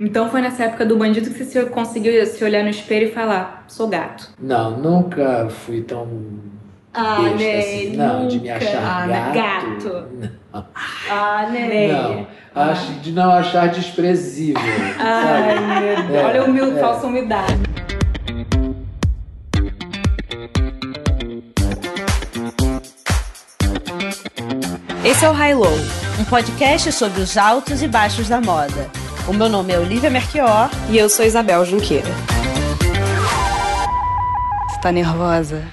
Então foi nessa época do bandido que você conseguiu se olhar no espelho e falar, sou gato. Não, nunca fui tão Ah, besta né? assim. Não, de me nunca. achar Ah, gato. gato. Não. Ah, né? Não, acho, de não achar desprezível, Ai, sabe? meu Deus. É, Olha o meu é. falsa umidade. Esse é o High Low, um podcast sobre os altos e baixos da moda. O meu nome é Olivia Merchior. E eu sou Isabel Junqueira. Você tá nervosa?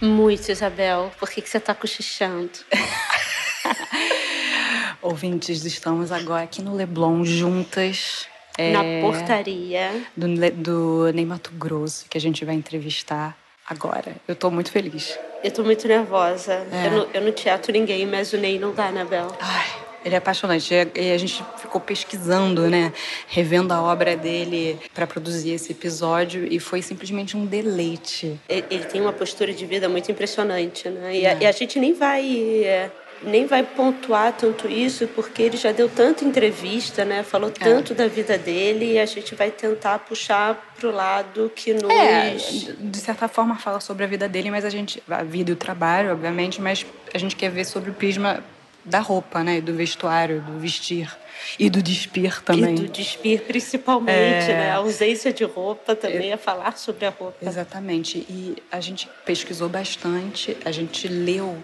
Muito, Isabel. Por que, que você tá cochichando? Ouvintes, estamos agora aqui no Leblon juntas. é, Na portaria. do, do Ney Mato Grosso, que a gente vai entrevistar agora. Eu tô muito feliz. Eu tô muito nervosa. É. Eu, não, eu não teatro ninguém, mas o Ney não dá, né, Bel? Ai, ele é apaixonante. E a gente ficou pesquisando, né? Revendo a obra dele para produzir esse episódio e foi simplesmente um deleite. Ele tem uma postura de vida muito impressionante, né? E, a, É. e a gente nem vai é, nem vai pontuar tanto isso porque ele já deu tanta entrevista, né? Falou É. tanto da vida dele e a gente vai tentar puxar pro lado que nos É, de certa forma fala sobre a vida dele, mas a gente. A vida e o trabalho, obviamente, mas a gente quer ver sobre o prisma da roupa, né? Do vestuário, do vestir. E do despir também. E do despir, principalmente, É. né? A ausência de roupa também é falar sobre a roupa. Exatamente. E a gente pesquisou bastante, a gente leu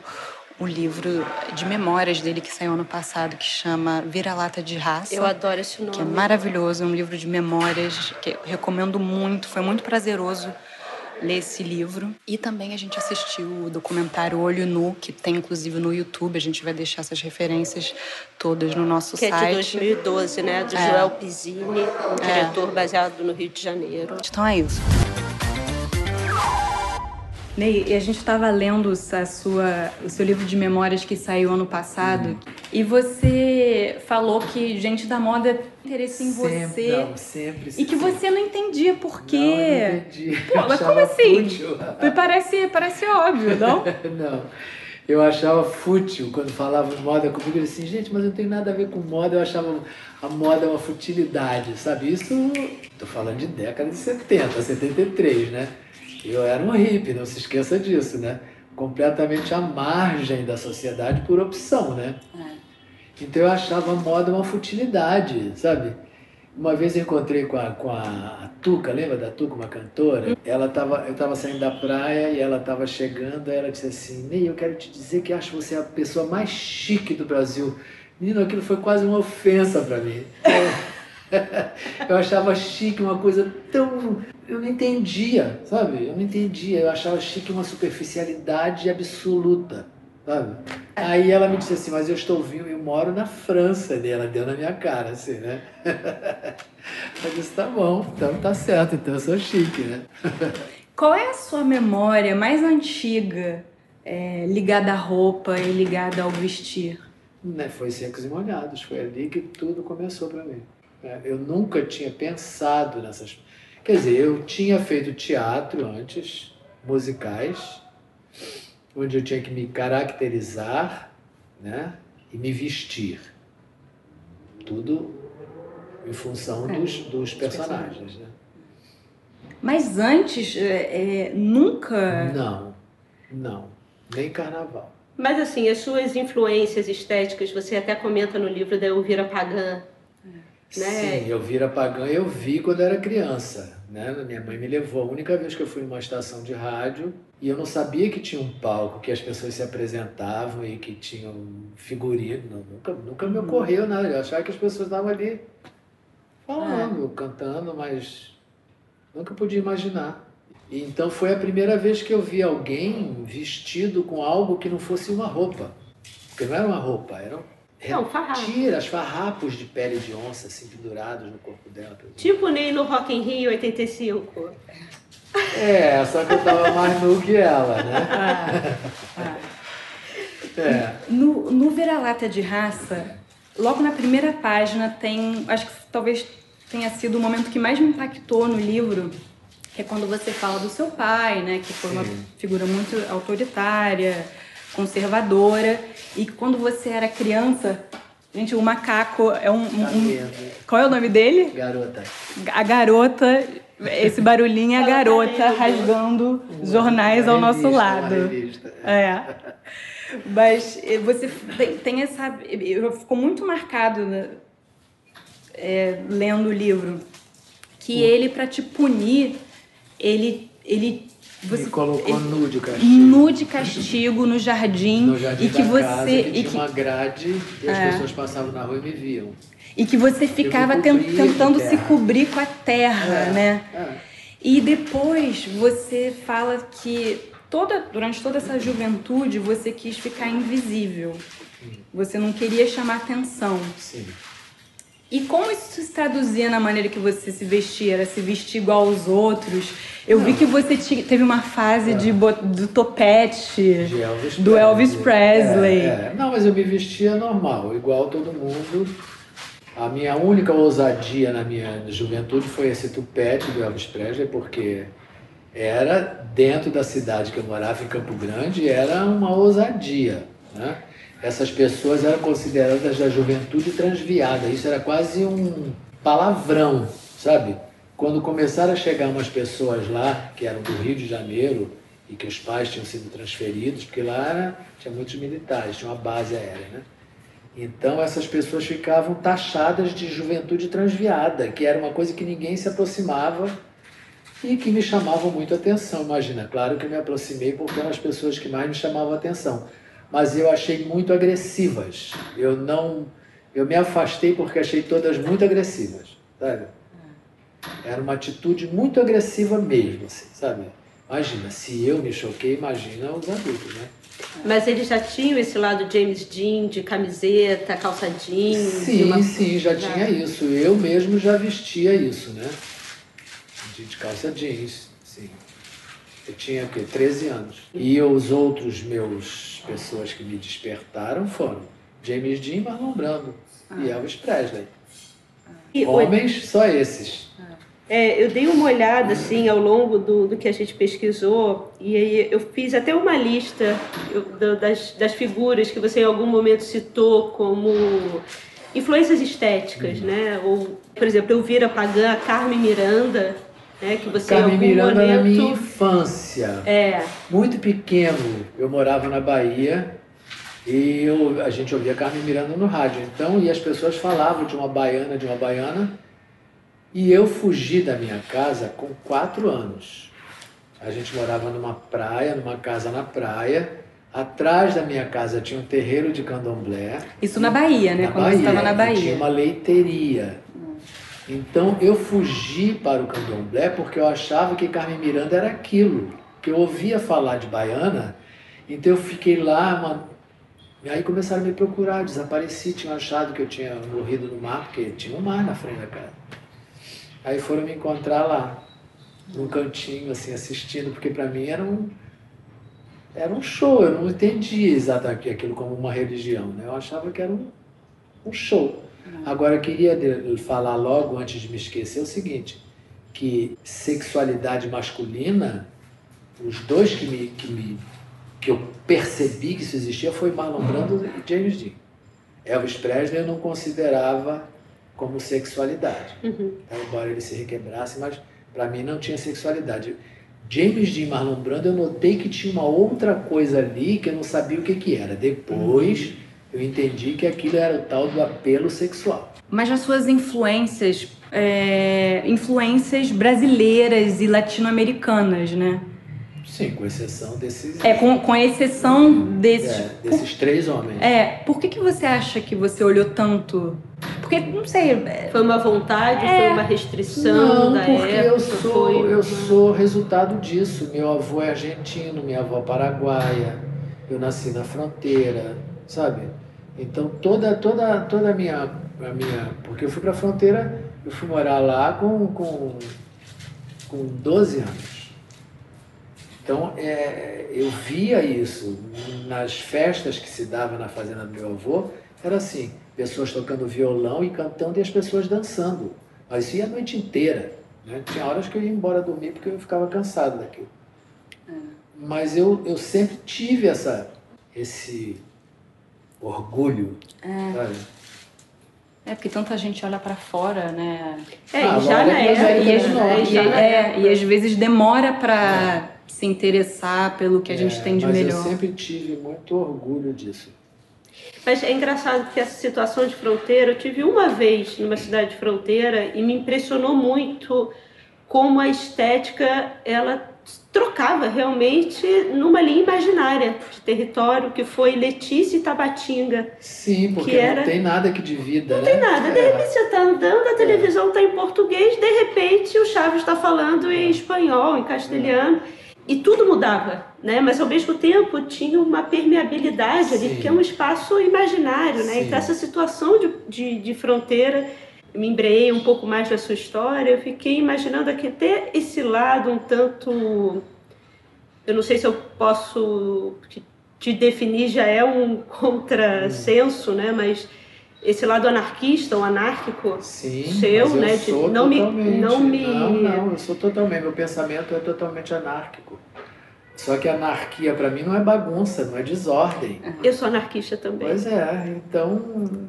o livro de memórias dele que saiu ano passado, que chama Vira-Lata de Raça. Eu adoro esse nome. que é maravilhoso, é um livro de memórias que eu recomendo muito, foi muito prazeroso ler esse livro. E também a gente assistiu o documentário Olho Nu, que tem inclusive no YouTube, a gente vai deixar essas referências todas no nosso Que é de site. 2012, né? Do É. Joel Pizzini, um diretor baseado no Rio de Janeiro. Então é isso. Ney, e a gente estava lendo a sua, o seu livro de memórias que saiu ano passado e você falou que gente da moda interesse em Sempre, você não, sempre. e que você não entendia por quê. Não, eu não entendi. Pô, mas como assim? fútil. Parece, parece óbvio, não? Não. Eu achava fútil quando falavam de moda comigo. Eu disse assim, gente, mas eu não tenho nada a ver com moda. Eu achava a moda uma futilidade, sabe? Isso, tô falando de década de 70, 73, né? Eu era um hippie, não se esqueça disso, né? Completamente à margem da sociedade por opção, né? Então eu achava a moda uma futilidade, sabe? Uma vez eu encontrei com a, com a Tuca, lembra da Tuca, uma cantora? Ela tava, eu estava saindo da praia e ela estava chegando, aí ela disse assim, Ney, eu quero te dizer que acho você a pessoa mais chique do Brasil. Menino, aquilo foi quase uma ofensa para mim. eu achava chique uma coisa tão... Eu não entendia, sabe? Eu não entendia. Eu achava chique uma superficialidade absoluta, sabe? Aí ela me disse assim, mas eu estou vindo, eu moro na França. E ela deu na minha cara, assim, né? Eu disse, tá bom, então tá certo, então eu sou chique, né? Qual é a sua memória mais antiga é, ligada à roupa e ligada ao vestir? Né, Foi secos e molhados, foi ali que tudo começou para mim. Né? Eu nunca tinha pensado nessas. Quer dizer, eu tinha feito teatro antes, musicais, onde eu tinha que me caracterizar né, e me vestir. Tudo em função É, dos, dos personagens. Né? Mas antes, é, é, nunca. Não, não, nem carnaval. Mas assim, as suas influências estéticas, você até comenta no livro da Elvira Pagan, né? Sim, eu vira pagã eu vi quando era criança. Né? Minha mãe me levou. A única vez que eu fui numa estação de rádio e eu não sabia que tinha um palco, que as pessoas se apresentavam e que tinham figurino. Não, Nunca, nunca me ocorreu nada. Eu achava que as pessoas estavam ali falando, cantando, mas nunca podia imaginar. E então foi a primeira vez que eu vi alguém vestido com algo que não fosse uma roupa. Porque não era uma roupa, eram Não, farrapo. Tiras, farrapos de pele de onça, assim, pendurados no corpo dela. Tipo nem no Rock in Rio 85. É, só que eu tava mais nu que ela, né? Ah, É. No, no Vira-Lata de Raça, logo na primeira página tem. Acho que talvez tenha sido o momento que mais me impactou no livro, que é quando você fala do seu pai, né? Que foi uma Sim. figura muito autoritária, conservadora, e quando você era criança, Gente, o macaco é um, um, um. Qual é o nome dele? Garota. A garota. Esse barulhinho é a garota rasgando jornais ao nosso lado. É. Mas você tem essa. Ficou muito marcado né, é, lendo o livro que ele, para te punir, ele. ele você, Me colocou nu de castigo. Nu de castigo no jardim. No jardim e que você. Casa, e tinha que, uma grade e as é. pessoas passavam na rua e me viam. E que você ficava tentando se cobrir com a terra, é, né? É. E depois você fala que toda, durante toda essa juventude você quis ficar invisível. Você não queria chamar atenção. Sim. E como isso se traduzia na maneira que você se vestia? Era se vestir igual aos outros? Eu não. vi que você teve uma fase é. de do topete Elvis do Elvis Presley. É, é. Não, mas eu me vestia normal, igual todo mundo. A minha única ousadia na minha juventude foi esse tupete do Elvis Presley, porque era dentro da cidade que eu morava, em Campo Grande, era uma ousadia. Né? Essas pessoas eram consideradas da juventude transviada, isso era quase um palavrão, sabe? Quando começaram a chegar umas pessoas lá, que eram do Rio de Janeiro, e que os pais tinham sido transferidos, porque lá era, tinha muitos militares, tinha uma base aérea, né? Então essas pessoas ficavam taxadas de juventude transviada, que era uma coisa que ninguém se aproximava e que me chamavam muito atenção. Imagina, claro que eu me aproximei porque eram as pessoas que mais me chamavam atenção, mas eu achei muito agressivas. Eu não, eu me afastei porque achei todas muito agressivas, sabe? Era uma atitude muito agressiva mesmo, assim, sabe? Imagina, se eu me choquei, imagina os adultos, né? Mas eles já tinham esse lado James Dean, de camiseta, calça jeans? Sim, uma... sim, já, já, tinha isso. Eu mesmo já vestia isso, né? De calça jeans, sim. Eu tinha o quê? 13 anos. E os outros meus pessoas que me despertaram foram James Dean, Marlon Brando ah. e Elvis Presley. E Homens, só esses. É, eu dei uma olhada assim ao longo do, do que a gente pesquisou e aí eu fiz até uma lista das, das figuras que você em algum momento citou como influências estéticas, uhum. né? Ou, por exemplo, eu vira Pagã, a Carmen Miranda, né? Que você Carmen Miranda momento... na minha infância. É. Muito pequeno, eu morava na Bahia e eu, a gente ouvia Carmen Miranda no rádio. Então, e as pessoas falavam de uma baiana, de uma baiana e eu fugi da minha casa com quatro anos. A gente morava numa praia, numa casa na praia. Atrás da minha casa tinha um terreiro de candomblé. Isso na Bahia, né? Na Quando Bahia, você estava na Bahia. Tinha uma leiteria. Então eu fugi para o candomblé porque eu achava que Carmen Miranda era aquilo. Que eu ouvia falar de baiana. Então eu fiquei lá, e aí começaram a me procurar, desapareci, tinham achado que eu tinha morrido no mar, porque tinha um mar na frente da casa. Aí foram me encontrar lá, num cantinho, assim, assistindo, porque para mim era um, era um show, eu não entendia exatamente aquilo como uma religião, né? Eu achava que era um, um show. Agora, eu queria falar logo, antes de me esquecer, o seguinte, que sexualidade masculina, os dois que, me, que, me, que eu percebi que isso existia foi Marlon Brando e James Dean. Elvis Presley eu não considerava como sexualidade. Uhum. Então, embora ele se requebrasse, mas para mim não tinha sexualidade. James Dean Marlon Brando, eu notei que tinha uma outra coisa ali que eu não sabia o que, que era. Depois uhum. Eu entendi que aquilo era o tal do apelo sexual. Mas as suas influências, é, influências brasileiras e latino-americanas, né? Sim, com exceção desses. É, com, com exceção desses. É, desses por, três homens. É, por que, que você acha que você olhou tanto? Porque, não sei. É, foi uma vontade, é, foi uma restrição não, da porque época? Eu sou, foi... eu sou resultado disso. Meu avô é argentino, minha avó paraguaia, eu nasci na fronteira, sabe? Então toda, toda, toda a minha, a minha. Porque eu fui para a fronteira, eu fui morar lá com, com, com 12 anos. Então, é, eu via isso nas festas que se dava na fazenda do meu avô, era assim, pessoas tocando violão e cantando e as pessoas dançando. Mas isso ia a noite inteira. Né? Tinha horas que eu ia embora dormir porque eu ficava cansado daquilo. É. Mas eu, eu sempre tive essa, esse orgulho, é. sabe? É, porque tanta gente olha para fora, né? É, Ah, e já é né? E- E, é, e às vezes demora para se interessar pelo que a gente É, tem de mas melhor. eu sempre tive muito orgulho disso. Mas é engraçado que essa situação de fronteira, eu tive uma vez numa cidade de fronteira e me impressionou muito como a estética ela trocava realmente numa linha imaginária de território que foi Letícia e Tabatinga. Sim, porque Que era- não tem nada que divida, Não né? tem nada, de É. repente você está andando, a televisão está em português, de repente o Chaves está falando em espanhol, em castelhano. E tudo mudava, né? Mas ao mesmo tempo tinha uma permeabilidade ali, Sim. porque é um espaço imaginário, né? Sim. Então essa situação de, de, de fronteira, me embreiei um pouco mais da sua história, eu fiquei imaginando aqui até esse lado um tanto... Eu não sei se eu posso te, definir, já é um contrassenso, né? Mas esse lado anarquista, um anárquico, Sim, seu, eu né, de sou não me- não me- Não, não, eu sou totalmente. Meu pensamento é totalmente anárquico. Só que anarquia para mim não é bagunça, não é desordem. eu sou anarquista também. Pois é, então,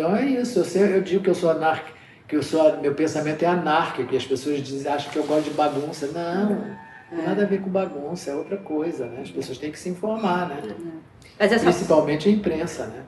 então é isso. Eu, sei, eu digo que eu sou anárquico, que eu sou, meu pensamento é anárquico, e as pessoas dizem, acham que eu gosto de bagunça. Não, não tem nada a ver com bagunça, é outra coisa, né? As pessoas têm que se informar, né? Mas essa Principalmente a imprensa, né?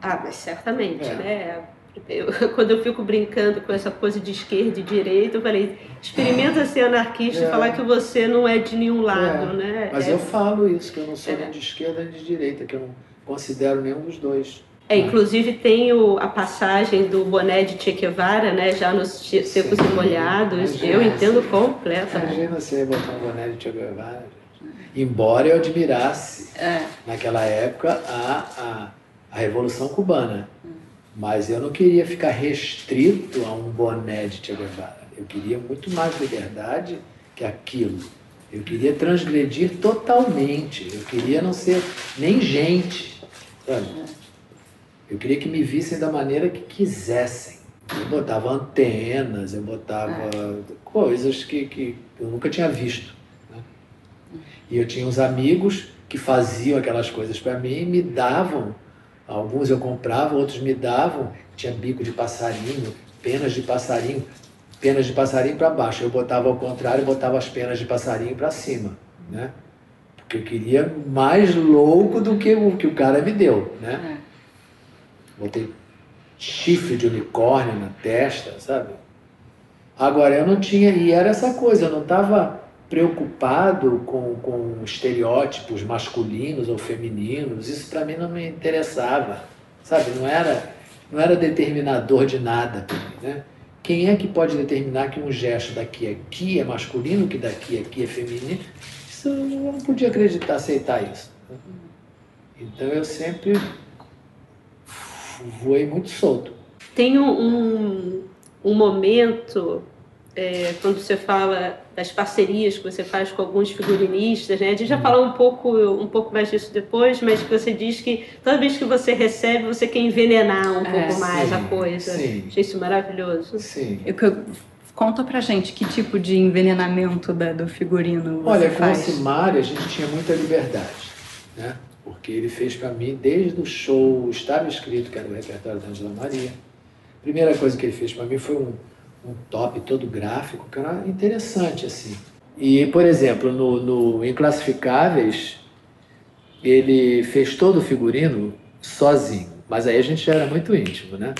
Ah, mas certamente, É. né? Eu- quando eu fico brincando com essa coisa de esquerda e direita, eu falei, experimenta ser anarquista É. e falar que você não é de nenhum lado, É, né? Mas é, eu falo isso, que eu não sou É. nem de esquerda nem de direita, que eu não considero nenhum dos dois. É, inclusive tem o- a passagem do boné de Che Guevara, né? Já nos secos e molhados. imagina, Eu entendo completamente. Imagina você botar um boné de Che Guevara. Embora eu admirasse, É. naquela época, a, a, a Revolução Cubana. Mas eu não queria ficar restrito a um boné de Che Guevara. Eu queria muito mais liberdade que aquilo. Eu queria transgredir totalmente. Eu queria não ser nem gente. Sabe? Eu queria que me vissem da maneira que quisessem. Eu botava antenas, eu botava coisas que, que eu nunca tinha visto. né? E eu tinha uns amigos que faziam aquelas coisas para mim e me davam. Alguns eu comprava, outros me davam. Tinha bico de passarinho, penas de passarinho, penas de passarinho para baixo. Eu botava ao contrário, botava as penas de passarinho para cima, né? Porque eu queria mais louco do que o que o cara me deu, né? Botei chifre de unicórnio na testa, sabe? Agora, eu não tinha, e era essa coisa, eu não estava preocupado com, com estereótipos masculinos ou femininos, isso para mim não me interessava, sabe? Não era, não era determinador de nada né? Quem é que pode determinar que um gesto daqui aqui é masculino, que daqui aqui é feminino? Isso eu não podia acreditar, aceitar isso. Então eu sempre voei muito solto. Tem um, um, momento, é, quando você fala das parcerias que você faz com alguns figurinistas, né? A gente já falar um pouco, um pouco mais disso depois, mas que você diz que toda vez que você recebe, você quer envenenar um É, pouco mais a sim, coisa. sim. Achei isso maravilhoso. Sim. Eu, conta pra gente que tipo de envenenamento da- do figurino você Olha, com o faz. Simari a gente tinha muita liberdade, né? Porque ele fez para mim desde o show, estava escrito que era o repertório da Angela Maria. A primeira coisa que ele fez para mim foi um, um top todo gráfico, que era interessante assim. E, por exemplo, no, no Inclassificáveis, ele fez todo o figurino sozinho. Mas aí a gente já era muito íntimo, né?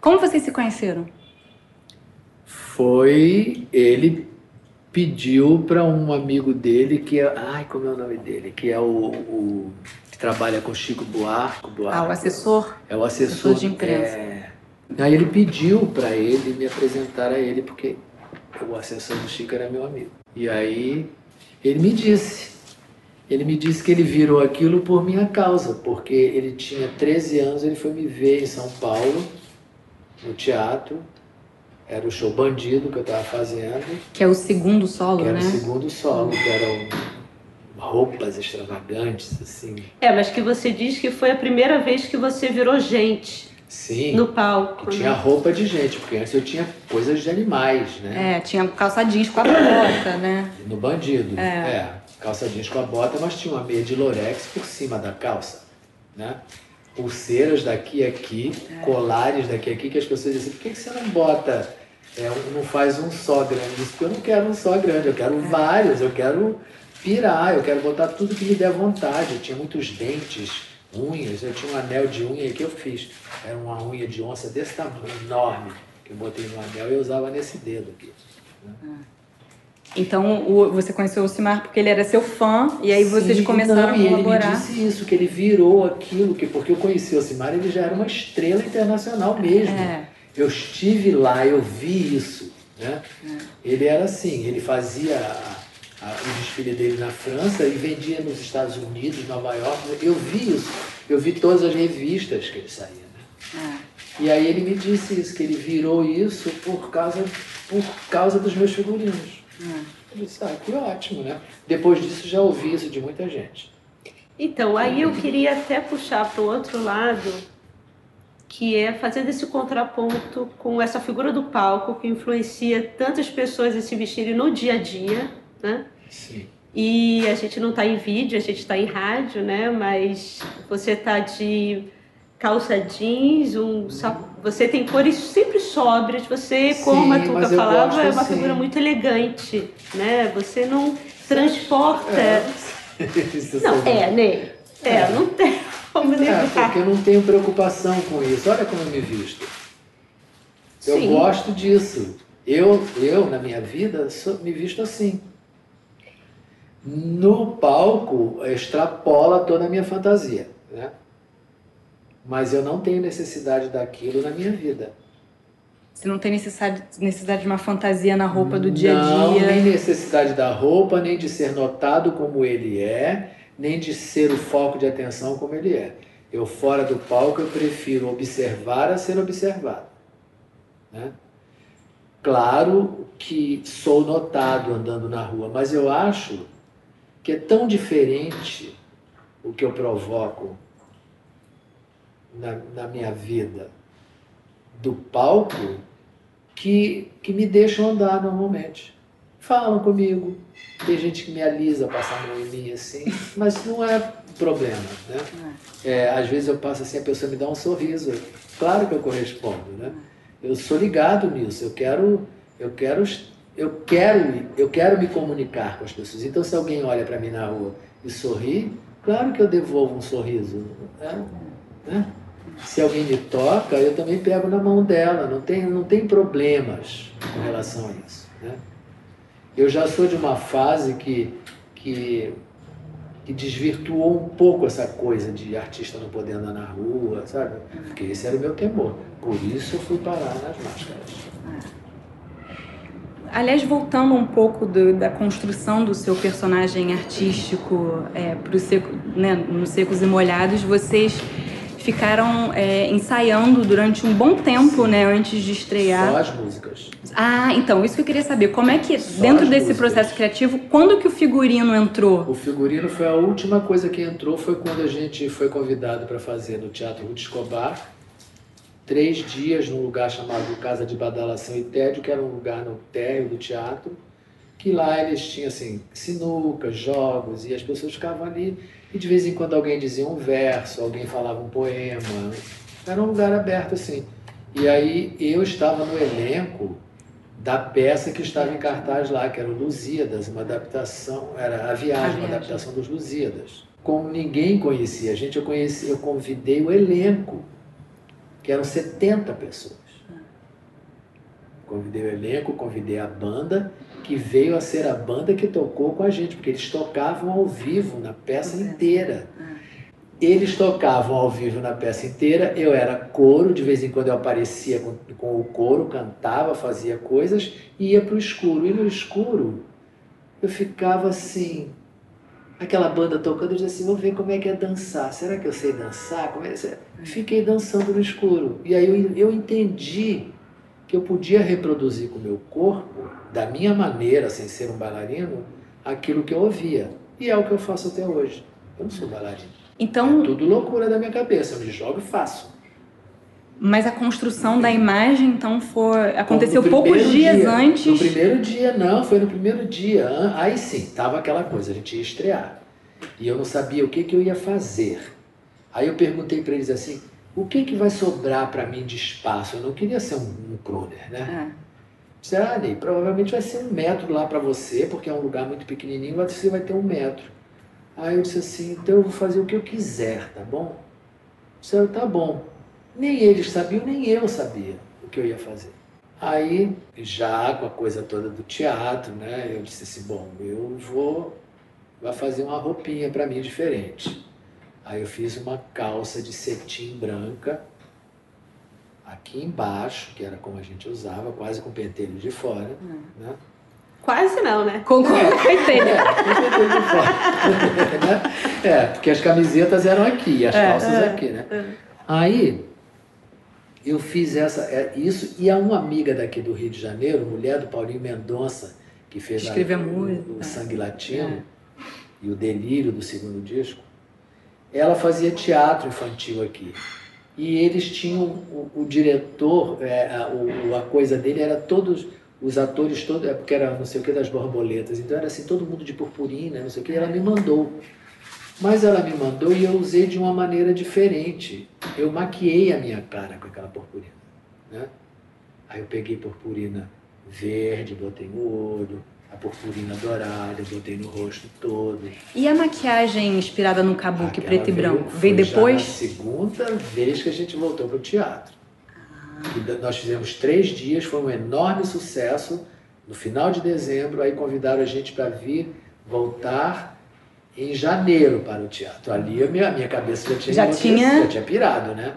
Como vocês se conheceram? foi ele pediu para um amigo dele que é, ai como é o nome dele que é o, o que trabalha com Chico Buarque, Buarque Ah, o assessor? é o assessor assessor de imprensa. é. aí ele pediu para ele me apresentar a ele porque o assessor do Chico era meu amigo e aí ele me disse ele me disse que ele virou aquilo por minha causa porque ele tinha 13 anos ele foi me ver em São Paulo no teatro era o show Bandido que eu estava fazendo, Que é o segundo solo, que era né? o segundo solo, que eram roupas extravagantes, assim. É, mas que você diz que foi a primeira vez que você virou gente Sim, no palco. que tinha né? roupa de gente, porque antes eu tinha coisas de animais, né? É, tinha calça jeans com a bota, né? No Bandido. É. É. calça jeans com a bota, mas tinha uma meia de lorex por cima da calça, né? pulseiras daqui a aqui, é. colares daqui a aqui, que as pessoas dizem, por que, que você não bota, é, não faz um só grande? Porque eu não quero um só grande, eu quero é. vários, eu quero pirar, eu quero botar tudo que me der vontade. Eu tinha muitos dentes, unhas, eu tinha um anel de unha que eu fiz. Era uma unha de onça desse tamanho, enorme, que eu botei no anel e eu usava nesse dedo aqui. Né? Ah. Então o, você conheceu o Simar porque ele era seu fã e aí vocês Sim, começaram não, a colaborar. Ele me disse isso, que ele virou aquilo, que porque eu conheci o Simar, ele já era uma estrela internacional mesmo. É. Eu estive lá, eu vi isso. Né? É. Ele era assim, ele fazia a, a, o desfile dele na França e vendia nos Estados Unidos, Nova York. Eu vi isso, eu vi todas as revistas que ele saía. Né? É. E aí ele me disse isso, que ele virou isso por causa, por causa dos meus figurinos. Eu disse, ah, que ótimo, né? Depois disso já ouvi isso de muita gente. Então, aí eu queria até puxar para o outro lado, que é fazer esse contraponto com essa figura do palco que influencia tantas pessoas a se vestirem no dia a dia, né? Sim. E a gente não está em vídeo, a gente está em rádio, né? Mas você está de calça jeans, um você tem cores sempre sóbrias, você, Sim, como a Tuca falava, é uma assim. figura muito elegante, né? Você não transporta... É. não, é, Ney. É, é, não tem como negar. É, porque eu não tenho preocupação com isso. Olha como eu me visto. Eu Sim. gosto disso. Eu, eu, na minha vida, sou, me visto assim. No palco, extrapola toda a minha fantasia, né? mas eu não tenho necessidade daquilo na minha vida. Você não tem necessidade, necessidade de uma fantasia na roupa do dia a dia? Não, nem necessidade da roupa, nem de ser notado como ele é, nem de ser o foco de atenção como ele é. Eu, fora do palco, eu prefiro observar a ser observado. Né? Claro que sou notado andando na rua, mas eu acho que é tão diferente o que eu provoco na, na minha vida do palco que, que me deixam andar normalmente. Falam comigo, tem gente que me alisa, passa a mão em mim assim, mas não é problema, né? É, às vezes eu passo assim, a pessoa me dá um sorriso, claro que eu correspondo, né? Eu sou ligado nisso, eu quero, eu quero, eu quero, eu quero me comunicar com as pessoas. Então, se alguém olha para mim na rua e sorri, claro que eu devolvo um sorriso, né? né? Se alguém me toca, eu também pego na mão dela, não tem, não tem problemas com relação a isso. Eu já sou de uma fase que, que, que desvirtuou um pouco essa coisa de artista não poder andar na rua, sabe? Porque esse era o meu temor. Por isso eu fui parar nas máscaras. Aliás, voltando um pouco do, da construção do seu personagem artístico é, pro seco, né, nos Secos e Molhados, vocês ficaram é, ensaiando durante um bom tempo, né, antes de estrear. Só as músicas. Ah, então, isso que eu queria saber. Como é que, Só dentro desse músicas. processo criativo, quando que o figurino entrou? O figurino foi a última coisa que entrou, foi quando a gente foi convidado para fazer no Teatro Ruth Escobar, três dias num lugar chamado Casa de Badalação e Tédio, que era um lugar no térreo do teatro, que lá eles tinham, assim, sinuca, jogos, e as pessoas ficavam ali e de vez em quando alguém dizia um verso, alguém falava um poema. Era um lugar aberto assim. E aí eu estava no elenco da peça que estava em cartaz lá, que era o Lusíadas, uma adaptação, era a viagem, uma adaptação dos Lusíadas. Como ninguém conhecia a gente, eu conheci, eu convidei o elenco, que eram 70 pessoas. Convidei o elenco, convidei a banda que veio a ser a banda que tocou com a gente, porque eles tocavam ao vivo na peça inteira. Eles tocavam ao vivo na peça inteira, eu era coro, de vez em quando eu aparecia com, com o coro, cantava, fazia coisas e ia para o escuro. E no escuro eu ficava assim, aquela banda tocando, eu dizia assim, vou ver como é que é dançar. Será que eu sei dançar? Como é? Fiquei dançando no escuro. E aí eu, eu entendi que eu podia reproduzir com o meu corpo, da minha maneira, sem ser um bailarino, aquilo que eu ouvia. E é o que eu faço até hoje. Eu não sou bailarino. Então, é tudo loucura da minha cabeça. Eu me jogo e faço. Mas a construção da imagem, então, foi aconteceu poucos dias dia, antes. No primeiro dia, não, foi no primeiro dia. Aí sim, tava aquela coisa, a gente ia estrear. E eu não sabia o que, que eu ia fazer. Aí eu perguntei para eles assim, o que, que vai sobrar para mim de espaço? Eu não queria ser um, um crooner, né? Ah, Ney, provavelmente vai ser um metro lá para você, porque é um lugar muito pequenininho, você vai ter um metro. Aí eu disse assim, então eu vou fazer o que eu quiser, tá bom? Disse, tá bom. Nem eles sabiam, nem eu sabia o que eu ia fazer. Aí, já com a coisa toda do teatro, né, eu disse assim, bom, eu vou vai fazer uma roupinha para mim diferente. Aí eu fiz uma calça de cetim branca, aqui embaixo, que era como a gente usava, quase com pentelho de fora. Hum. Né? Quase não, né? Com, com é, pentelho. É, com pentelho de fora. Né? é, porque as camisetas eram aqui, as é, calças é, aqui, né? É. Aí eu fiz essa, é, isso, e a uma amiga daqui do Rio de Janeiro, mulher do Paulinho Mendonça, que fez a, o, o Sangue Latino e o Delírio do segundo disco, ela fazia teatro infantil aqui e eles tinham o, o diretor, é, a, o, a coisa dele era todos os atores todos, é porque era não sei o que das borboletas, então era assim todo mundo de purpurina, não sei o que, e ela me mandou. Mas ela me mandou e eu usei de uma maneira diferente. Eu maquiei a minha cara com aquela purpurina, né? Aí eu peguei purpurina verde, botei no olho, a purpurina dourada, eu botei no rosto todo. E a maquiagem inspirada no kabuki preto e branco? Veio depois? Já segunda vez que a gente voltou para o teatro. Ah. nós fizemos três dias, foi um enorme sucesso. No final de dezembro, aí convidaram a gente para vir voltar em janeiro para o teatro. Ali a minha, minha cabeça já tinha, já tinha... já tinha pirado, né?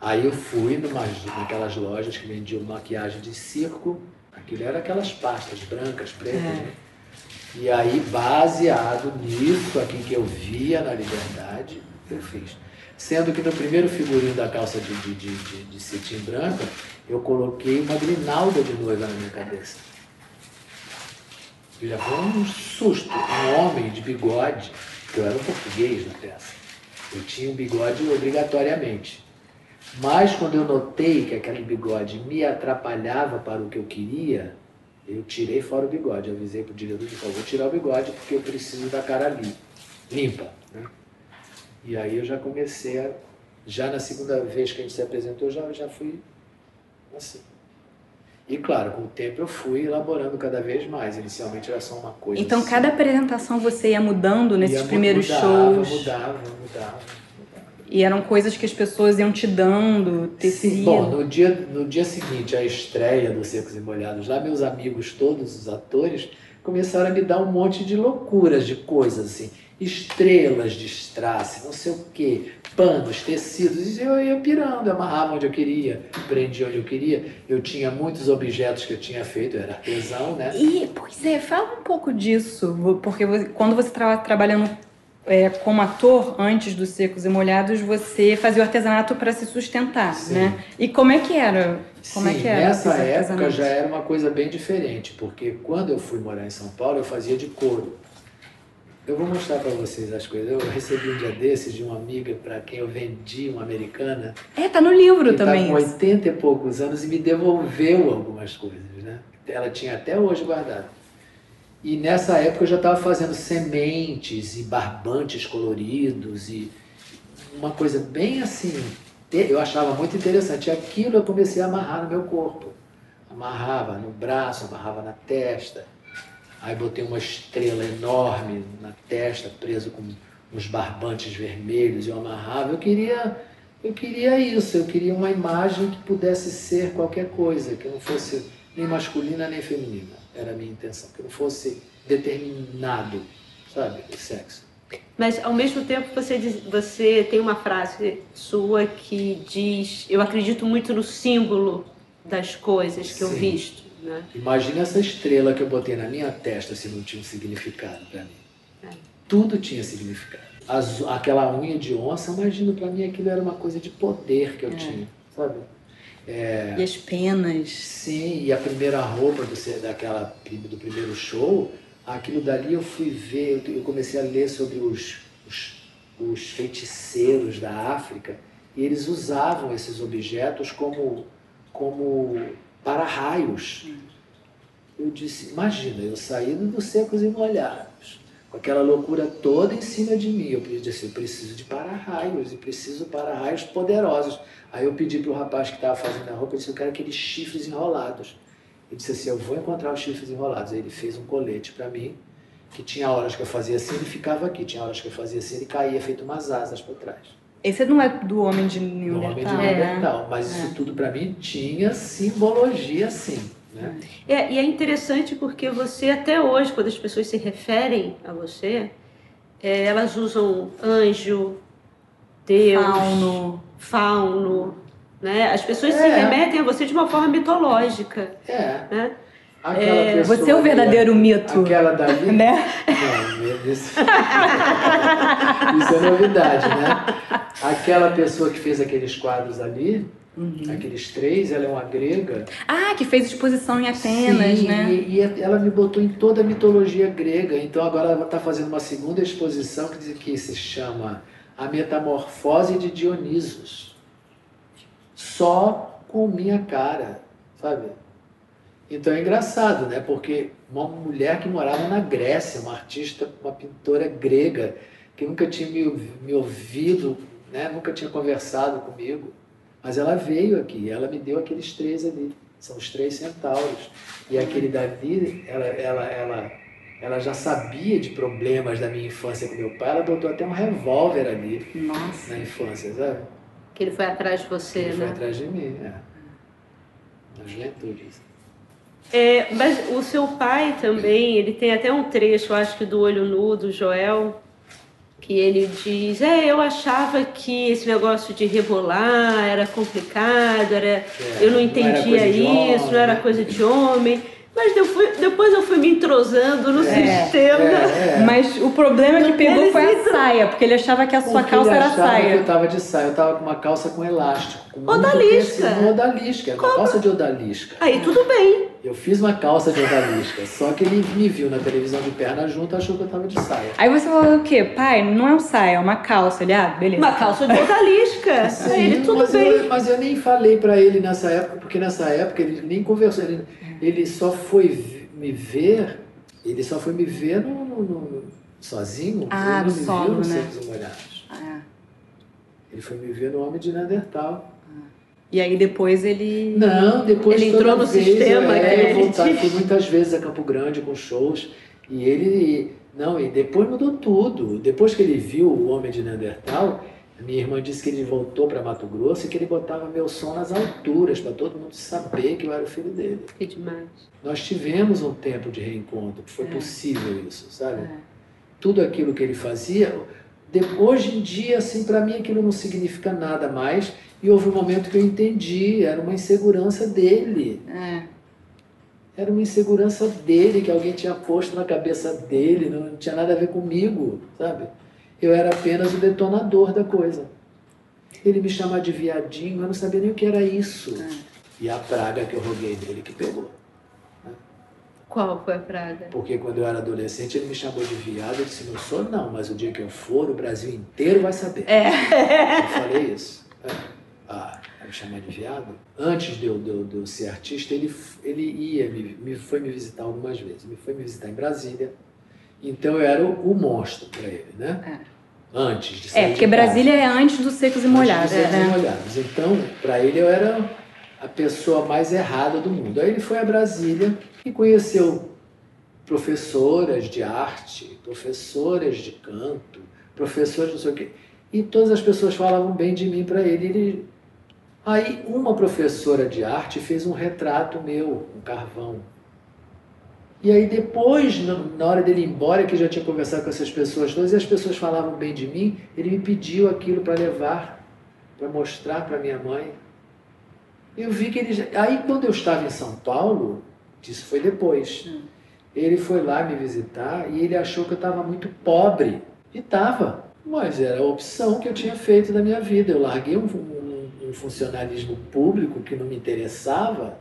Aí eu fui numa, naquelas lojas que vendiam maquiagem de circo Aquilo era aquelas pastas brancas, pretas, é. né? E aí, baseado nisso, aqui que eu via na liberdade, eu fiz. Sendo que no primeiro figurino da calça de, de, de, de, de cetim branca, eu coloquei uma grinalda de noiva na minha cabeça. E já foi um susto. Um homem de bigode, que eu era um português na peça. Eu tinha um bigode obrigatoriamente. Mas quando eu notei que aquele bigode me atrapalhava para o que eu queria, eu tirei fora o bigode. Eu avisei para o diretor de vou tirar o bigode porque eu preciso da cara ali, limpa. Né? E aí eu já comecei a. Já na segunda vez que a gente se apresentou, já, já fui assim. E claro, com o tempo eu fui elaborando cada vez mais. Inicialmente era só uma coisa. Então, assim. cada apresentação você ia mudando nesses ia, primeiros mudava, shows? Mudava, mudava. E eram coisas que as pessoas iam te dando, tecido. Sim, bom, no dia, no dia seguinte, a estreia do Secos e Molhados, lá meus amigos, todos os atores, começaram a me dar um monte de loucuras, de coisas assim. Estrelas de strass, não sei o quê, panos, tecidos. E eu ia pirando, eu amarrava onde eu queria, prendia onde eu queria. Eu tinha muitos objetos que eu tinha feito, eu era artesão, né? E, pois é, fala um pouco disso, porque quando você estava trabalhando é, como ator, antes dos Secos e Molhados, você fazia o artesanato para se sustentar, Sim. né? E como é que era? Como Sim, é que era nessa época já era uma coisa bem diferente, porque quando eu fui morar em São Paulo, eu fazia de couro. Eu vou mostrar para vocês as coisas. Eu recebi um dia desses de uma amiga para quem eu vendi, uma americana. É, tá no livro que também. Tá com 80 e poucos anos e me devolveu algumas coisas, né? Ela tinha até hoje guardado. E nessa época eu já estava fazendo sementes e barbantes coloridos e uma coisa bem assim, eu achava muito interessante. Aquilo eu comecei a amarrar no meu corpo. Amarrava no braço, amarrava na testa. Aí botei uma estrela enorme na testa, preso com uns barbantes vermelhos, e eu amarrava. Eu queria, eu queria isso, eu queria uma imagem que pudesse ser qualquer coisa, que não fosse nem masculina nem feminina era a minha intenção, que não fosse determinado, sabe, o sexo. Mas ao mesmo tempo você diz, você tem uma frase sua que diz, eu acredito muito no símbolo das coisas que Sim. eu visto, né? Imagina essa estrela que eu botei na minha testa se não tinha um significado para mim. É. Tudo tinha significado. As, aquela unha de onça, imagina para mim aquilo era uma coisa de poder que eu é. tinha, sabe? É, e as penas. Sim, e a primeira roupa do, daquela, do primeiro show, aquilo dali eu fui ver, eu comecei a ler sobre os, os, os feiticeiros da África, e eles usavam esses objetos como, como para-raios. Eu disse, imagina, eu saí dos secos e molhados, com aquela loucura toda em cima de mim. Eu disse, eu preciso de para-raios, e preciso para-raios poderosos. Aí eu pedi para o rapaz que estava fazendo a roupa, eu disse, eu quero aqueles chifres enrolados. Ele disse assim, eu vou encontrar os chifres enrolados. Aí ele fez um colete para mim, que tinha horas que eu fazia assim, ele ficava aqui. Tinha horas que eu fazia assim, ele caía feito umas asas por trás. Esse não é do homem de Neandertal. Do homem de Neandertal, é. mas é. isso tudo para mim tinha simbologia sim. Né? É, e é interessante porque você, até hoje, quando as pessoas se referem a você, é, elas usam anjo, Deus, fauno, fauno né? As pessoas é. se remetem a você de uma forma mitológica. É. Né? É, você é o verdadeiro mito. Aquela dali. Né? Não, isso, isso é novidade, né? Aquela pessoa que fez aqueles quadros ali, Uhum. Aqueles três, ela é uma grega. Ah, que fez exposição em Atenas, Sim, né? E, e, ela me botou em toda a mitologia grega. Então agora ela está fazendo uma segunda exposição que, que se chama A Metamorfose de Dionisos. Só com minha cara, sabe? Então é engraçado, né? Porque uma mulher que morava na Grécia, uma artista, uma pintora grega, que nunca tinha me, me ouvido, né? nunca tinha conversado comigo mas ela veio aqui, ela me deu aqueles três ali. São os três centauros. E aquele Davi, ela, ela, ela, ela já sabia de problemas da minha infância com meu pai. Ela botou até um revólver ali Nossa. na infância, sabe? Que ele foi atrás de você, ele né? foi atrás de mim, é. Na juventude. É, mas o seu pai também, ele tem até um trecho, acho que do Olho Nu, do Joel, que ele diz, é, eu achava que esse negócio de rebolar era complicado, era, é, eu não entendia não isso, não era coisa de homem. Mas depois eu fui me entrosando no é, sistema. É, é. Mas o problema que pegou foi a saia, porque ele achava que a sua porque calça era saia. Que eu tava de saia, eu tava com uma calça com elástico. Com odalisca. Odalisca, uma calça de odalisca. Aí tudo bem. Eu fiz uma calça de odalisca, só que ele me viu na televisão de perna junto achou que eu tava de saia. Aí você falou o quê? Pai, não é um saia, é uma calça. Ele, ah, beleza. Uma calça de. Sim, Aí ele, tudo mas bem. Eu, mas eu nem falei para ele nessa época, porque nessa época ele nem conversou. Ele, ele só foi me ver, ele só foi me ver no, no, no sozinho, ah, ele não me solo, viu no né? Secos Molhados. Ah. Ele foi me ver no Homem de Neandertal. E aí depois ele. Não, depois ele entrou no vez, sistema. É, eu voltava, fui muitas vezes a Campo Grande com shows. E ele. Não, e depois mudou tudo. Depois que ele viu o Homem de Neandertal, minha irmã disse que ele voltou para Mato Grosso e que ele botava meu som nas alturas, para todo mundo saber que eu era o filho dele. Que demais. Nós tivemos um tempo de reencontro, foi é. possível isso, sabe? É. Tudo aquilo que ele fazia, de, hoje em dia, assim, para mim aquilo não significa nada mais. E houve um momento que eu entendi, era uma insegurança dele. É. Era uma insegurança dele, que alguém tinha posto na cabeça dele, não tinha nada a ver comigo, sabe? Eu era apenas o detonador da coisa. Ele me chamava de viadinho, eu não sabia nem o que era isso. É. E a praga que eu roguei dele que pegou. Qual foi a praga? Porque quando eu era adolescente ele me chamou de viado, eu disse, não sou não, mas o dia que eu for, o Brasil inteiro vai saber. É. Eu falei isso. É. Ah, me chamar de viado? Antes de eu, de eu, de eu ser artista, ele, ele ia, me, me, foi me visitar algumas vezes. Me foi me visitar em Brasília. Então eu era o, o monstro para ele, né? É. Antes de É, porque Brasília é antes dos secos e molhados, antes dos né? secos e molhados. Então, para ele eu era a pessoa mais errada do mundo. Aí ele foi a Brasília e conheceu professoras de arte, professoras de canto, professores não sei o quê. E todas as pessoas falavam bem de mim para ele. ele. Aí uma professora de arte fez um retrato meu, um carvão. E aí depois, na hora dele ir embora, que já tinha conversado com essas pessoas todas, e as pessoas falavam bem de mim, ele me pediu aquilo para levar, para mostrar para minha mãe. Eu vi que ele. Aí quando eu estava em São Paulo, isso foi depois. Hum. Ele foi lá me visitar e ele achou que eu estava muito pobre. E estava. Mas era a opção que eu tinha feito da minha vida. Eu larguei um funcionalismo público que não me interessava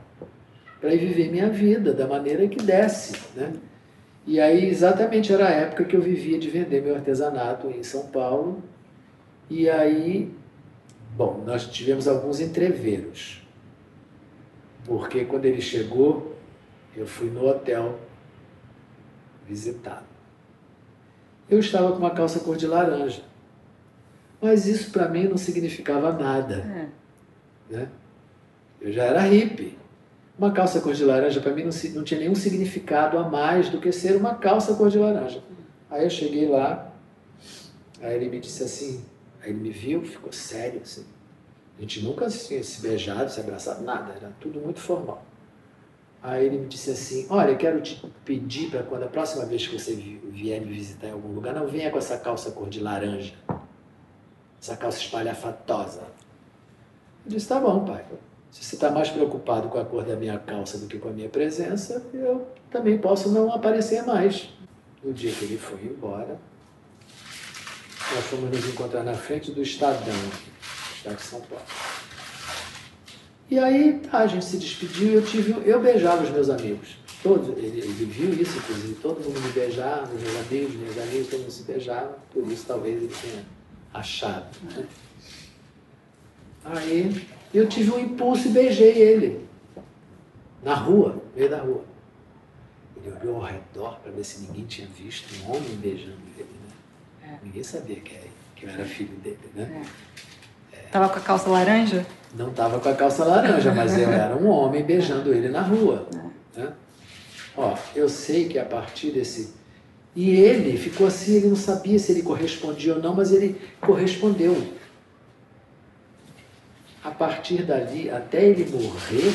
para viver minha vida da maneira que desse. Né? E aí, exatamente, era a época que eu vivia de vender meu artesanato em São Paulo. E aí, bom, nós tivemos alguns entreveros. Porque quando ele chegou, eu fui no hotel visitá-lo. eu estava com uma calça cor de laranja. Mas isso para mim não significava nada. É. Né? Eu já era hippie. Uma calça cor de laranja para mim não, não tinha nenhum significado a mais do que ser uma calça cor de laranja. Aí eu cheguei lá, aí ele me disse assim, aí ele me viu, ficou sério assim. A gente nunca tinha se beijado, se abraçado, nada, era tudo muito formal. Aí ele me disse assim: Olha, quero te pedir para quando a próxima vez que você vier me visitar em algum lugar, não venha com essa calça cor de laranja, essa calça espalhafatosa. Eu disse: Tá bom, pai. Se você está mais preocupado com a cor da minha calça do que com a minha presença, eu também posso não aparecer mais. No dia que ele foi embora, nós fomos nos encontrar na frente do Estadão, Estado de São Paulo. E aí a gente se despediu e eu, tive, eu beijava os meus amigos. Todos, ele, ele viu isso, inclusive, todo mundo me beijava, meus amigos, meus amigos, todo mundo se beijava, por isso talvez ele tenha achado. Né? Aí eu tive um impulso e beijei ele. Na rua, no meio da rua. Ele olhou ao redor para ver se ninguém tinha visto um homem beijando ele. Né? É. Ninguém sabia que, que eu era filho dele, né? É. Tava com a calça laranja? Não estava com a calça laranja, mas eu era um homem beijando ele na rua. Né? Ó, eu sei que a partir desse. E ele ficou assim, ele não sabia se ele correspondia ou não, mas ele correspondeu. A partir dali, até ele morrer,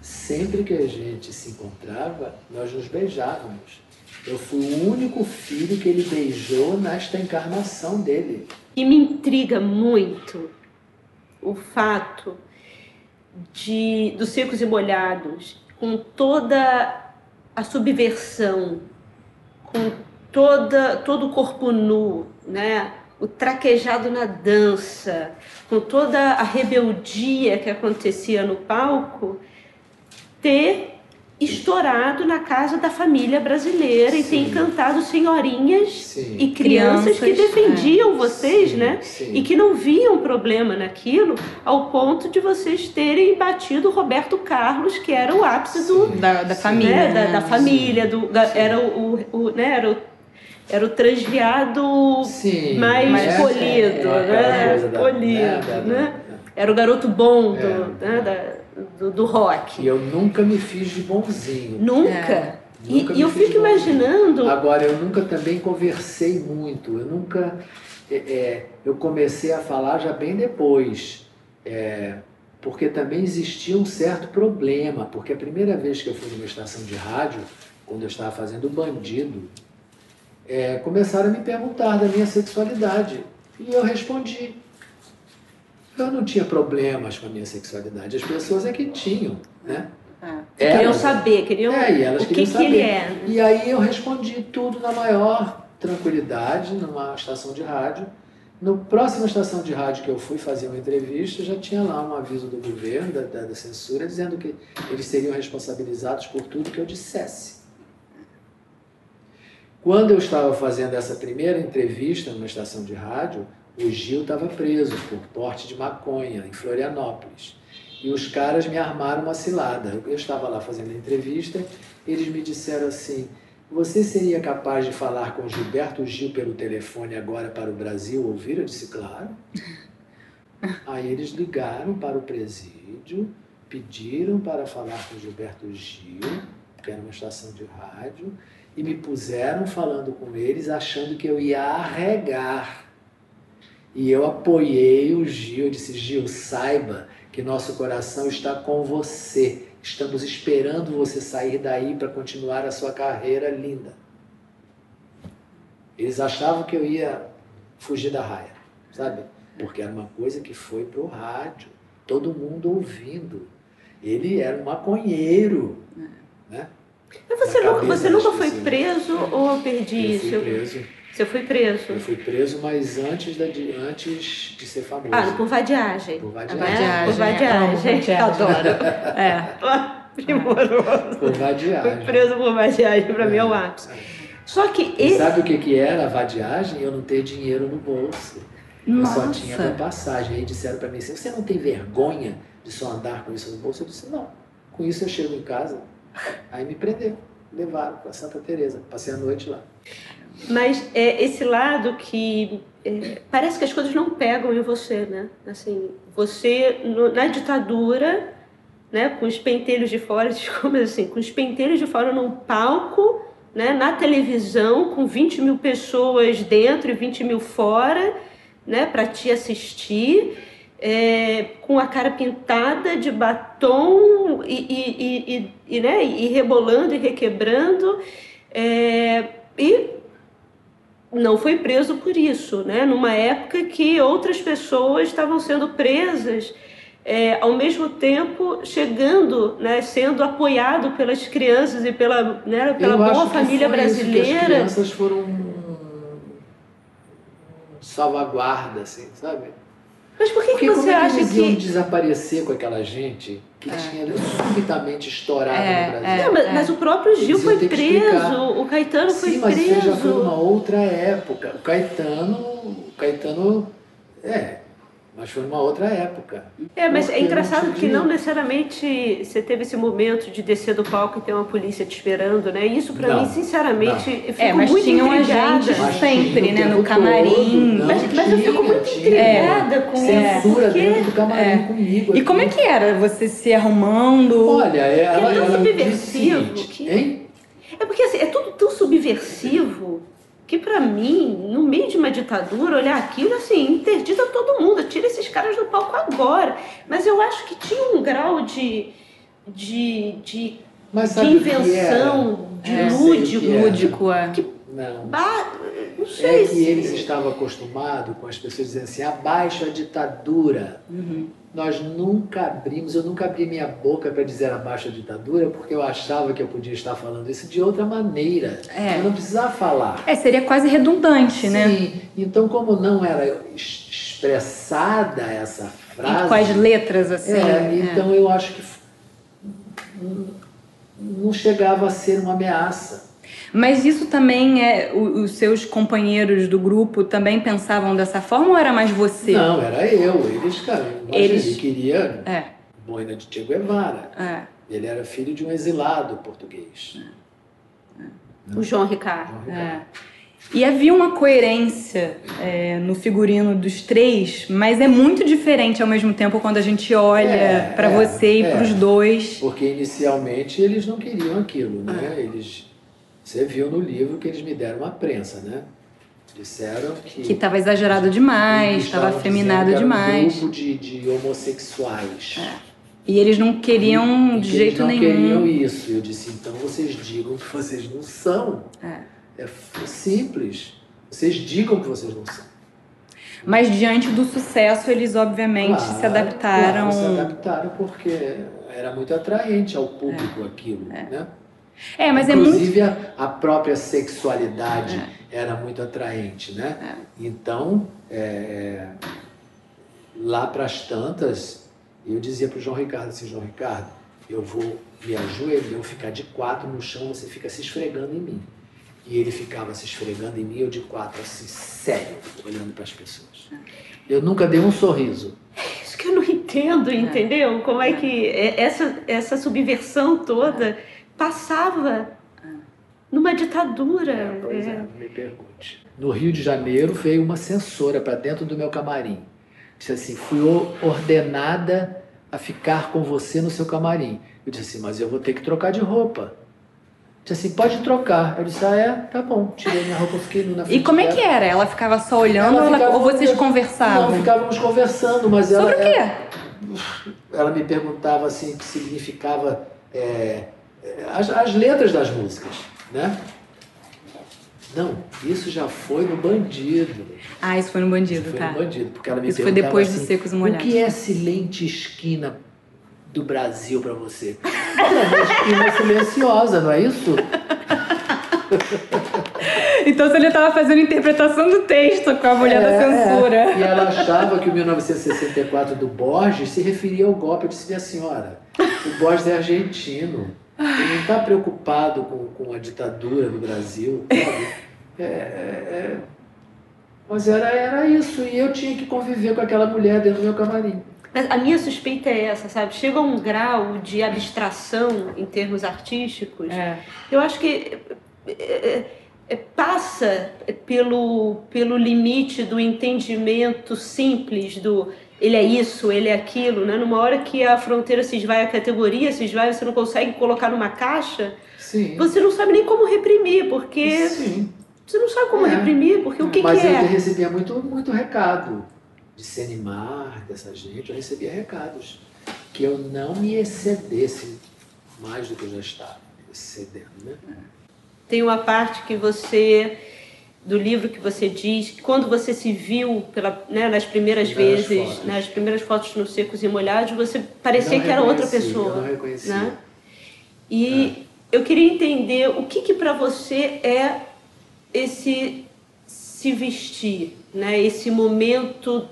sempre que a gente se encontrava, nós nos beijávamos. Eu fui o único filho que ele beijou nesta encarnação dele. E me intriga muito o fato de dos secos e molhados, com toda a subversão, com toda todo o corpo nu, né? O traquejado na dança, com toda a rebeldia que acontecia no palco, ter estourado na casa da família brasileira sim. e tem encantado senhorinhas sim. e crianças, crianças, que defendiam é. vocês, sim, né? E que não viam problema naquilo, ao ponto de vocês terem batido Roberto Carlos, que era o ápice do, da, da família, né? Da, da, família, do, era o, o, né? era o era o transviado mais, mais polido, é, né? polido, né? Era o garoto bom do, é. né? da, do, do rock. E eu nunca me fiz de bonzinho. Nunca? É. Nunca e, eu fico imaginando. Agora, eu nunca também conversei muito. Eu nunca. É, é, eu comecei a falar já bem depois. É, porque também existia um certo problema. Porque a primeira vez que eu fui numa estação de rádio, quando eu estava fazendo Bandido, é, começaram a me perguntar da minha sexualidade. E eu respondi. Eu não tinha problemas com a minha sexualidade, as pessoas é que tinham, né? É. Queriam saber, queriam é, e elas o que, que, ele é. E aí eu respondi tudo na maior tranquilidade, numa estação de rádio. No próxima estação de rádio que eu fui fazer uma entrevista, já tinha lá um aviso do governo, da, da, da censura, dizendo que eles seriam responsabilizados por tudo que eu dissesse. Quando eu estava fazendo essa primeira entrevista numa estação de rádio, o Gil estava preso por porte de maconha em Florianópolis. E os caras me armaram uma cilada. Eu estava lá fazendo a entrevista, eles me disseram assim: Você seria capaz de falar com Gilberto Gil pelo telefone agora para o Brasil ouvir? Eu disse: Claro. Aí eles ligaram para o presídio, pediram para falar com Gilberto Gil, que era uma estação de rádio, e me puseram falando com eles, achando que eu ia arregar. E eu apoiei o Gil, eu disse, Gil, saiba que nosso coração está com você. Estamos esperando você sair daí para continuar a sua carreira linda. Eles achavam que eu ia fugir da raia, sabe? Porque era uma coisa que foi para o rádio, todo mundo ouvindo. Ele era um maconheiro, né? Mas você, nunca, você nunca foi preso ou perdi eu fui preso. Você foi preso? Eu fui preso, mas antes, da, de, antes de ser famoso. Ah, por vadiagem. Por vadiagem. vadiagem. Por vadiagem. É, Adoro. É. Primoroso. Por vadiagem. Fui preso por vadiagem, para é, mim é o ápice. É. Só que esse... Sabe o que, que era a vadiagem? Eu não ter dinheiro no bolso. Nossa. Eu só tinha minha passagem. Aí disseram para mim assim, você não tem vergonha de só andar com isso no bolso? Eu disse, não. Com isso eu chego em casa. Aí me prendeu. levaram para Santa Teresa. Passei a noite lá. Mas é esse lado que é, parece que as coisas não pegam em você, né? Assim, você no, na ditadura, né, com os pentelhos de fora, como assim, com os pentelhos de fora num palco, né, na televisão, com 20 mil pessoas dentro e 20 mil fora, né, para te assistir é, com a cara pintada de batom e, e, e, e, né, e rebolando e requebrando. É, e não foi preso por isso, né? numa época que outras pessoas estavam sendo presas. É, ao mesmo tempo chegando, né, sendo apoiado pelas crianças e pela, né, pela boa família brasileira. as crianças foram salvaguarda, assim, sabe? Mas por que, Porque que você como é que acha eles que. iam desaparecer com aquela gente que É. tinha subitamente estourado É, no Brasil? é. Mas, mas o próprio Gil Eles foi preso, o Caetano foi Sim, mas preso. isso já foi uma outra época. O Caetano, o Caetano, é, mas foi uma outra época. É, mas é engraçado não que não necessariamente você teve esse momento de descer do palco e ter uma polícia te esperando, né? Isso pra Não, mim, sinceramente, eu fico É, mas muito tinham intrigada. agentes Mas sempre, né? No camarim. todo, não Mas, mas eu fico muito intrigada com isso. Censura Porque dentro do camarim É. comigo. E como é que era? Você se arrumando? Olha, ela, tão ela subversivo seguinte, hein? É porque assim, é tudo tão subversivo que pra mim, no meio de uma ditadura, olhar aquilo assim, interdita todo mundo, tira esses caras do palco agora. Mas eu acho que tinha um grau de, de, de, Mas de que invenção, de É, lúdico. que era. Lúdico, é. Não. Ba- Não sei É que se- eles estavam acostumados com as pessoas dizendo assim, abaixo a ditadura. Uhum. Nós nunca abrimos, eu nunca abri minha boca para dizer abaixo a ditadura, porque eu achava que eu podia estar falando isso de outra maneira. É. Eu não precisava falar. É, seria quase redundante, né? Sim. Então, como não era es- expressada essa frase. E com as letras, assim. é, é. então eu acho que não chegava a ser uma ameaça. Mas isso também é. Os seus companheiros do grupo também pensavam dessa forma ou era mais você? Não, era eu. Eles, cara, Eles- ele queria É, boina de Che Guevara. é. Ele era filho de um exilado português. O João Ricardo. João Ricardo. É. E havia uma coerência é, no figurino dos três, mas é muito diferente ao mesmo tempo quando a gente olha É, pra é, você e é. pros dois. Porque inicialmente eles não queriam aquilo, né? Eles, você viu no livro que eles me deram uma prensa, né? Disseram que Que estava exagerado demais, estava afeminado dizendo que era demais. Um grupo de, de homossexuais. E eles não queriam E de jeito eles não nenhum. queriam isso. Eu disse, então vocês digam que vocês não são. É. É f- simples. Vocês digam que vocês não são. Mas diante do sucesso, eles obviamente Claro, se adaptaram. claro, se adaptaram porque era muito atraente ao público aquilo, né? É, mas é muito. Inclusive a, a própria sexualidade era muito atraente, né? Então, é, lá para as tantas, eu dizia para o João Ricardo assim, João Ricardo, eu vou me ajoelhar, eu ficar de quatro no chão, você fica se esfregando em mim. E ele ficava se esfregando em mim, eu de quatro, assim, sério, olhando para as pessoas. Eu nunca dei um sorriso. Isso que eu não entendo, entendeu? Como é que é- essa, essa subversão toda passava numa ditadura. Pois é, É. não me pergunte. No Rio de Janeiro veio uma censora para dentro do meu camarim. Disse assim: fui ordenada a ficar com você no seu camarim. Eu disse assim: mas eu vou ter que trocar de roupa. Disse assim: pode trocar. Eu disse: ah, é? Tá bom. Tirei minha roupa, fiquei na frente E como é que era? Ela ficava só olhando Ela ficava ou vocês conver- conversavam? Não, ficávamos conversando, mas ela, Sobre o quê? ela, ela me perguntava assim o que significava é, é, as, as letras das músicas, né? Não, isso já foi no Bandido. Ah, isso foi no bandido, Foi tá. no Bandido, porque ela me Isso foi depois de assim, Secos e O Molhados. que é silente esquina do Brasil para você? Era uma esquina silenciosa, não é isso? Então você já estava fazendo interpretação do texto com a mulher da É, censura. é. E ela achava que o 1964 do Borges se referia ao golpe. Eu disse, minha senhora, o Borges é argentino. Ele não está preocupado com, com a ditadura no Brasil, sabe? É, é, é. Mas era, era isso. E eu tinha que conviver com aquela mulher dentro do meu camarim. Mas a minha suspeita é essa, sabe? Chega a um grau de abstração em termos artísticos. É. Eu acho que é, é, passa pelo, pelo limite do entendimento simples do ele é isso, ele é aquilo, né? Numa hora que a fronteira se esvai, a categoria se esvai, você não consegue colocar numa caixa, Sim. você não sabe nem como reprimir, porque Sim. você não sabe como É. reprimir, porque o que, Mas que eu é? recebia muito, muito recado de se animar, dessa gente. Eu recebia recados que eu não me excedesse mais do que eu já estava excedendo, né? Tem uma parte que você do livro que você diz que quando você se viu pela, né, nas primeiras Primeiras vezes, fotos. nas primeiras fotos no Secos e Molhados, você parecia Não que era outra reconheci, pessoa. Eu não reconhecia. né? E eu queria entender o que que para você é esse se vestir, né? Esse momento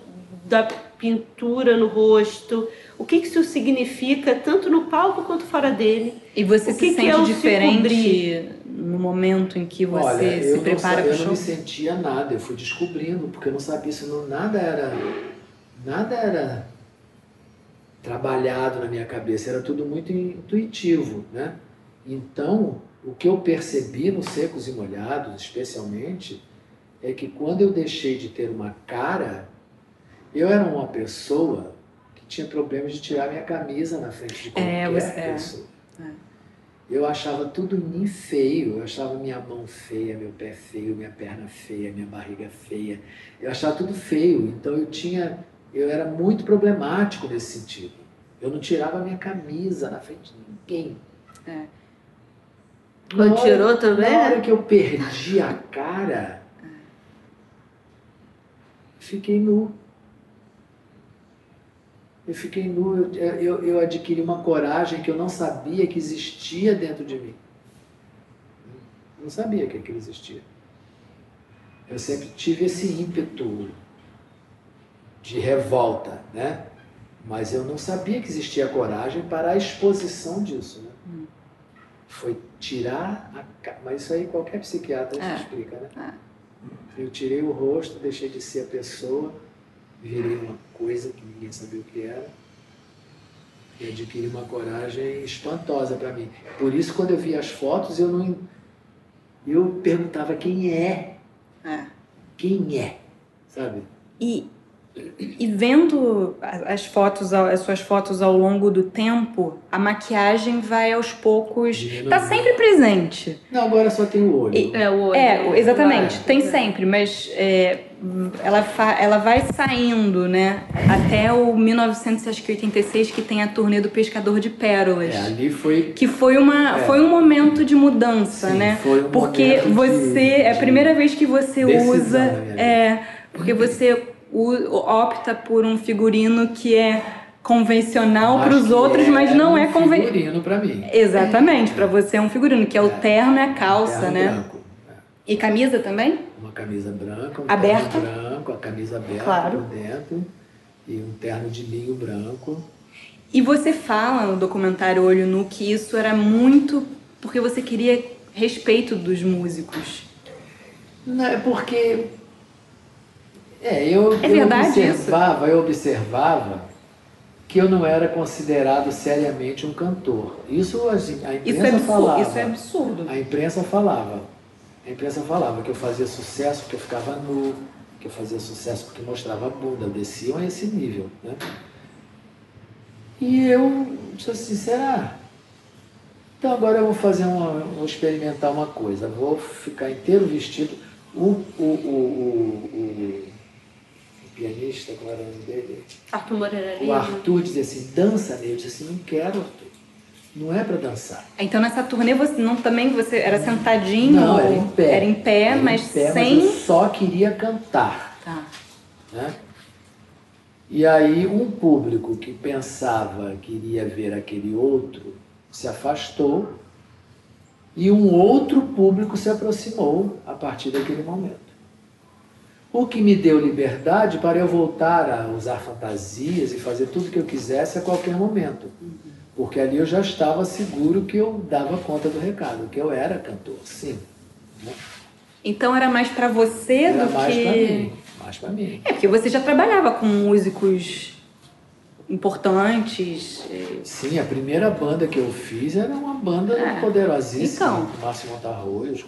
da pintura no rosto. O que que isso significa tanto no palco quanto fora dele? E você O se que que sente é o se diferente no momento em que você Olha, se prepara para o eu não show? me sentia nada, eu fui descobrindo, porque eu não sabia não, nada era nada era trabalhado na minha cabeça, era tudo muito intuitivo, né? Então, o que eu percebi nos secos e molhados, especialmente, é que quando eu deixei de ter uma cara, eu era uma pessoa que tinha problemas de tirar minha camisa na frente de qualquer É, você é. pessoa. Eu achava tudo em mim feio, eu achava minha mão feia, meu pé feio, minha perna feia, minha barriga feia. Eu achava tudo feio, então eu tinha, eu era muito problemático nesse sentido. Eu não tirava minha camisa na frente de ninguém. É. Quando hora- tirou também, Na hora né? que eu perdi a cara, fiquei nu. Eu fiquei nu, eu, eu, eu adquiri uma coragem que eu não sabia que existia dentro de mim. Eu não sabia que aquilo existia. Eu sempre tive esse ímpeto de revolta, né? Mas eu não sabia que existia coragem para a exposição disso, né? Foi tirar a Mas isso aí qualquer psiquiatra É. explica, né? Eu tirei o rosto, deixei de ser a pessoa, virei uma coisa que ninguém sabia o que era. E adquiri uma coragem espantosa para mim. Por isso, quando eu vi as fotos, eu não. Eu perguntava quem é. É. Quem é? Sabe? E, e vendo as fotos, as suas fotos ao longo do tempo, a maquiagem vai aos poucos. Diminuindo. Tá sempre presente. Não, agora só tem o olho. É, o olho. É, exatamente, Vai. tem sempre, mas é, ela, fa- ela vai saindo, né? Até o 1986, que tem a turnê do Pescador de Pérolas. É, ali foi. Que foi, uma, É. foi um momento de mudança, Sim, né? foi um Porque momento de- você. é a primeira vez que você decisão usa. vida. É. Porque você opta por um figurino que é convencional para os outros, mas não um é convencional. figurino para mim. Exatamente, para você é um figurino, que é o É. terno e a calça, Terno né? branco. É. E camisa também? Uma camisa branca, um Aberta? terno branco, a camisa aberta Claro. por dentro e um terno de linho branco. E você fala no documentário Olho Nu que isso era muito porque você queria respeito dos músicos. Não, é porque. É, eu, É eu observava, eu observava que eu não era considerado seriamente um cantor. Isso assim, a imprensa Isso é absurdo. falava. Isso é absurdo. A imprensa falava. A imprensa falava que eu fazia sucesso porque eu ficava nu, que eu fazia sucesso porque mostrava a bunda, desciam a esse nível, né? E eu disse assim, será? Então agora eu vou fazer uma, vou experimentar uma coisa, vou ficar inteiro vestido. O, o, o- o pianista, como era o nome dele? Arthur Moreira O Lima. Arthur dizia assim, dança nele. Eu disse assim, não quero, Arthur. Não é para dançar. Então nessa turnê você não também você era sentadinho? Não, era em pé. Era em pé, Era em mas pé, sem. Mas eu só queria cantar. Tá. Né? E aí um público que pensava que iria ver aquele outro se afastou e um outro público se aproximou a partir daquele momento. O que me deu liberdade para eu voltar a usar fantasias e fazer tudo que eu quisesse a qualquer momento. Porque ali eu já estava seguro que eu dava conta do recado, que eu era cantor, sim. Então era mais pra você Era do mais que. para mim, mais para mim. É, porque você já trabalhava com músicos importantes. Sim, a primeira banda que eu fiz era uma banda é. poderosíssima, então. Márcio Montarroios.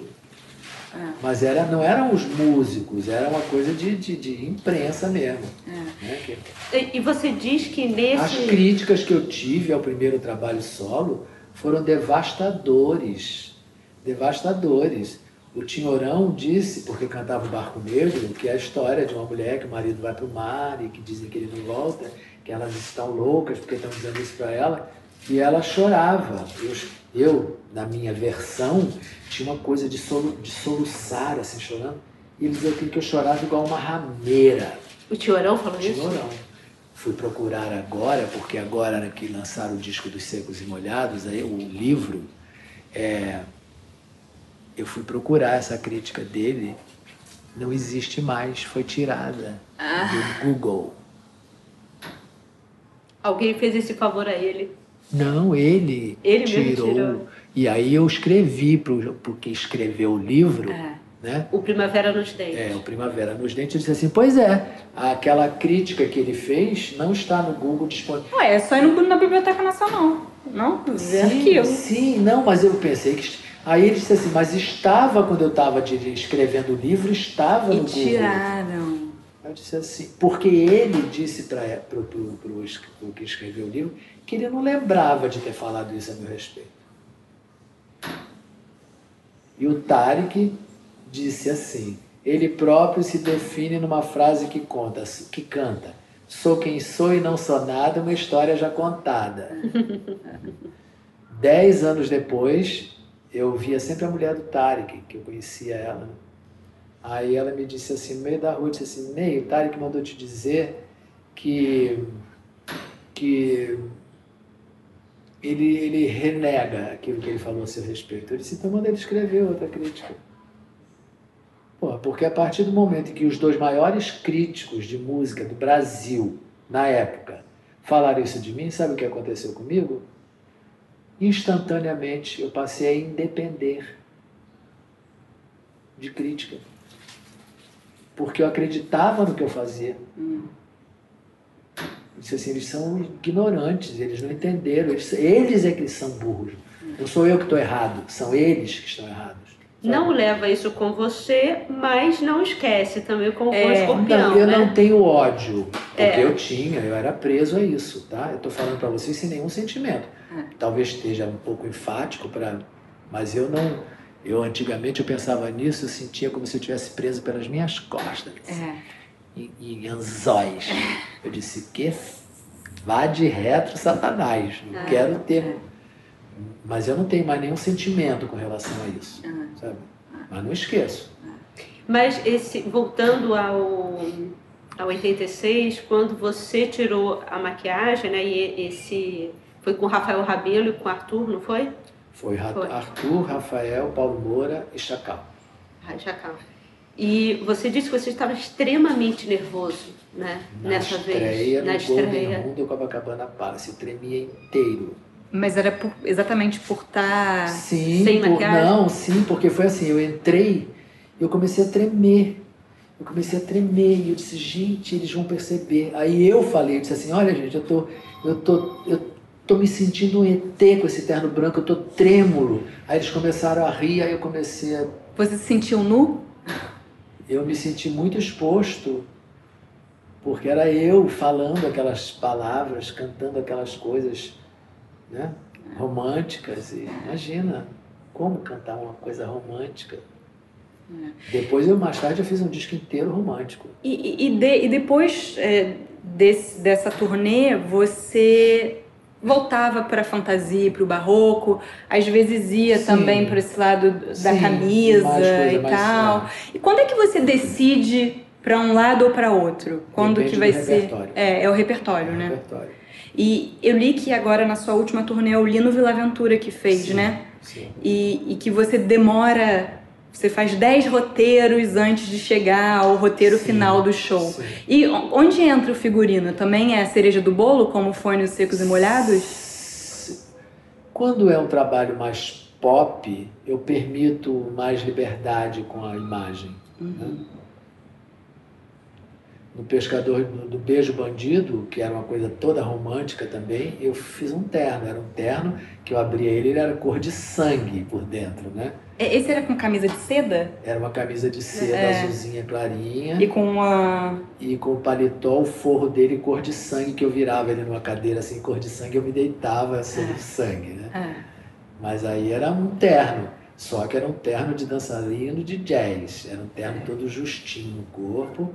É. Mas era, não eram os músicos, era uma coisa de, de, de imprensa mesmo. É. Né? Que... E, e você diz que nesse. As críticas que eu tive ao primeiro trabalho solo foram devastadores. Devastadores. O Tinhorão disse, porque cantava o Barco Negro, que é a história de uma mulher que o marido vai para o mar e que dizem que ele não volta, que elas estão loucas porque estão dizendo isso para ela, e ela chorava. Eu, eu, na minha versão, tinha uma coisa de, solu, de soluçar, assim, chorando, e ele dizia que eu chorava igual uma rameira. O Tinhorão falou isso? Tinhorão. Fui procurar agora, porque agora que lançaram o disco dos Secos e Molhados, aí, o livro, é, eu fui procurar essa crítica dele, não existe mais, foi tirada ah. do Google. Alguém fez esse favor a ele? Não, ele, ele tirou. tirou. E aí eu escrevi para o que escreveu o livro. É. Né? O Primavera nos Dentes. É, o Primavera nos Dentes. Ele disse assim: Pois é, aquela crítica que ele fez não está no Google disponível. Ué, é só ir no, na Biblioteca Nacional, não? Sim, sim, não, mas eu pensei que Aí ele disse assim, mas estava quando eu estava escrevendo o livro, estava e no tiraram. Eu disse assim, porque ele disse para o que escreveu o livro que ele não lembrava de ter falado isso a meu respeito. E o Tarek disse assim, ele próprio se define numa frase que conta, que canta, sou quem sou e não sou nada, uma história já contada. Dez anos depois, eu via sempre a mulher do Tarek, que eu conhecia ela. Aí ela me disse assim, no meio da rua, disse assim, Ney, o Tarek mandou te dizer que, que ele, ele renega aquilo que ele falou a seu respeito. Disse, então manda ele escrever outra crítica. Pô, porque a partir do momento em que os dois maiores críticos de música do Brasil, na época, falaram isso de mim, sabe o que aconteceu comigo? instantaneamente eu passei a independer de crítica. Porque eu acreditava no que eu fazia. Hum. Disse assim, eles são ignorantes, eles não entenderam, eles, eles é que são burros. Não sou eu que estou errado, são eles que estão errados. Não leva isso com você, mas não esquece também com é, o escorpião. Não, eu né? não tenho ódio, porque é. eu tinha, eu era preso a isso, tá? Eu estou falando para vocês sem nenhum sentimento. É. Talvez esteja um pouco enfático para, mas eu não. Eu antigamente eu pensava nisso, eu sentia como se eu tivesse preso pelas minhas costas, é. em, em anzóis. É. Eu disse que vá de retro, Satanás. Não é. quero ter é. Mas eu não tenho mais nenhum sentimento com relação a isso, uhum. sabe? Mas não esqueço. Mas esse, voltando ao, ao 86, quando você tirou a maquiagem, né? E esse foi com Rafael Rabelo e com Arthur, não foi? Foi, foi. Arthur, Rafael, Paulo Moura e Chacal. Ah, Chacal. E você disse que você estava extremamente nervoso, né? Na Nessa estreia, vez. Na estreia. No Golden do Copacabana Palace. Tremia inteiro. Mas era por, exatamente por estar tá sim, sem por, maquiagem? Não, sim, porque foi assim, eu entrei e eu comecei a tremer. Eu comecei a tremer e eu disse, gente, eles vão perceber. Aí eu falei, eu disse assim, olha gente, eu tô, eu tô, eu tô me sentindo um ET com esse terno branco, eu tô trêmulo. Aí eles começaram a rir, aí eu comecei a... Você se sentiu nu? Eu me senti muito exposto, porque era eu falando aquelas palavras, cantando aquelas coisas né? românticas. E imagina como cantar uma coisa romântica. É. Depois eu mais tarde eu fiz um disco inteiro romântico. E, e, de, e depois é, desse, dessa turnê você voltava para a fantasia, para o barroco, às vezes ia sim. também para esse lado da sim, camisa e tal. É. E quando é que você decide para um lado ou para outro? Quando Depende que vai ser? Repertório. É, é o repertório, é né? O repertório. E eu li que agora na sua última turnê é o Lino Vilaventura que fez, sim, né? Sim. E, e que você demora você faz 10 roteiros antes de chegar ao roteiro sim, final do show. Sim. E onde entra o figurino? Também é a cereja do bolo, como foi nos Secos e Molhados? Quando é um trabalho mais pop, eu permito mais liberdade com a imagem. Né? Uhum. Né? No Pescador do, Beijo Bandido, que era uma coisa toda romântica também, eu fiz um terno. Era um terno que eu abria ele, ele era cor de sangue por dentro, né? Esse era com camisa de seda? Era uma camisa de seda é. azulzinha clarinha. E com uma. E com o paletó, o forro dele cor de sangue, que eu virava ele numa cadeira assim, cor de sangue, eu me deitava sobre é. sangue, né? É. Mas aí era um terno. Só que era um terno de dançarino de jazz. Era um terno todo justinho no corpo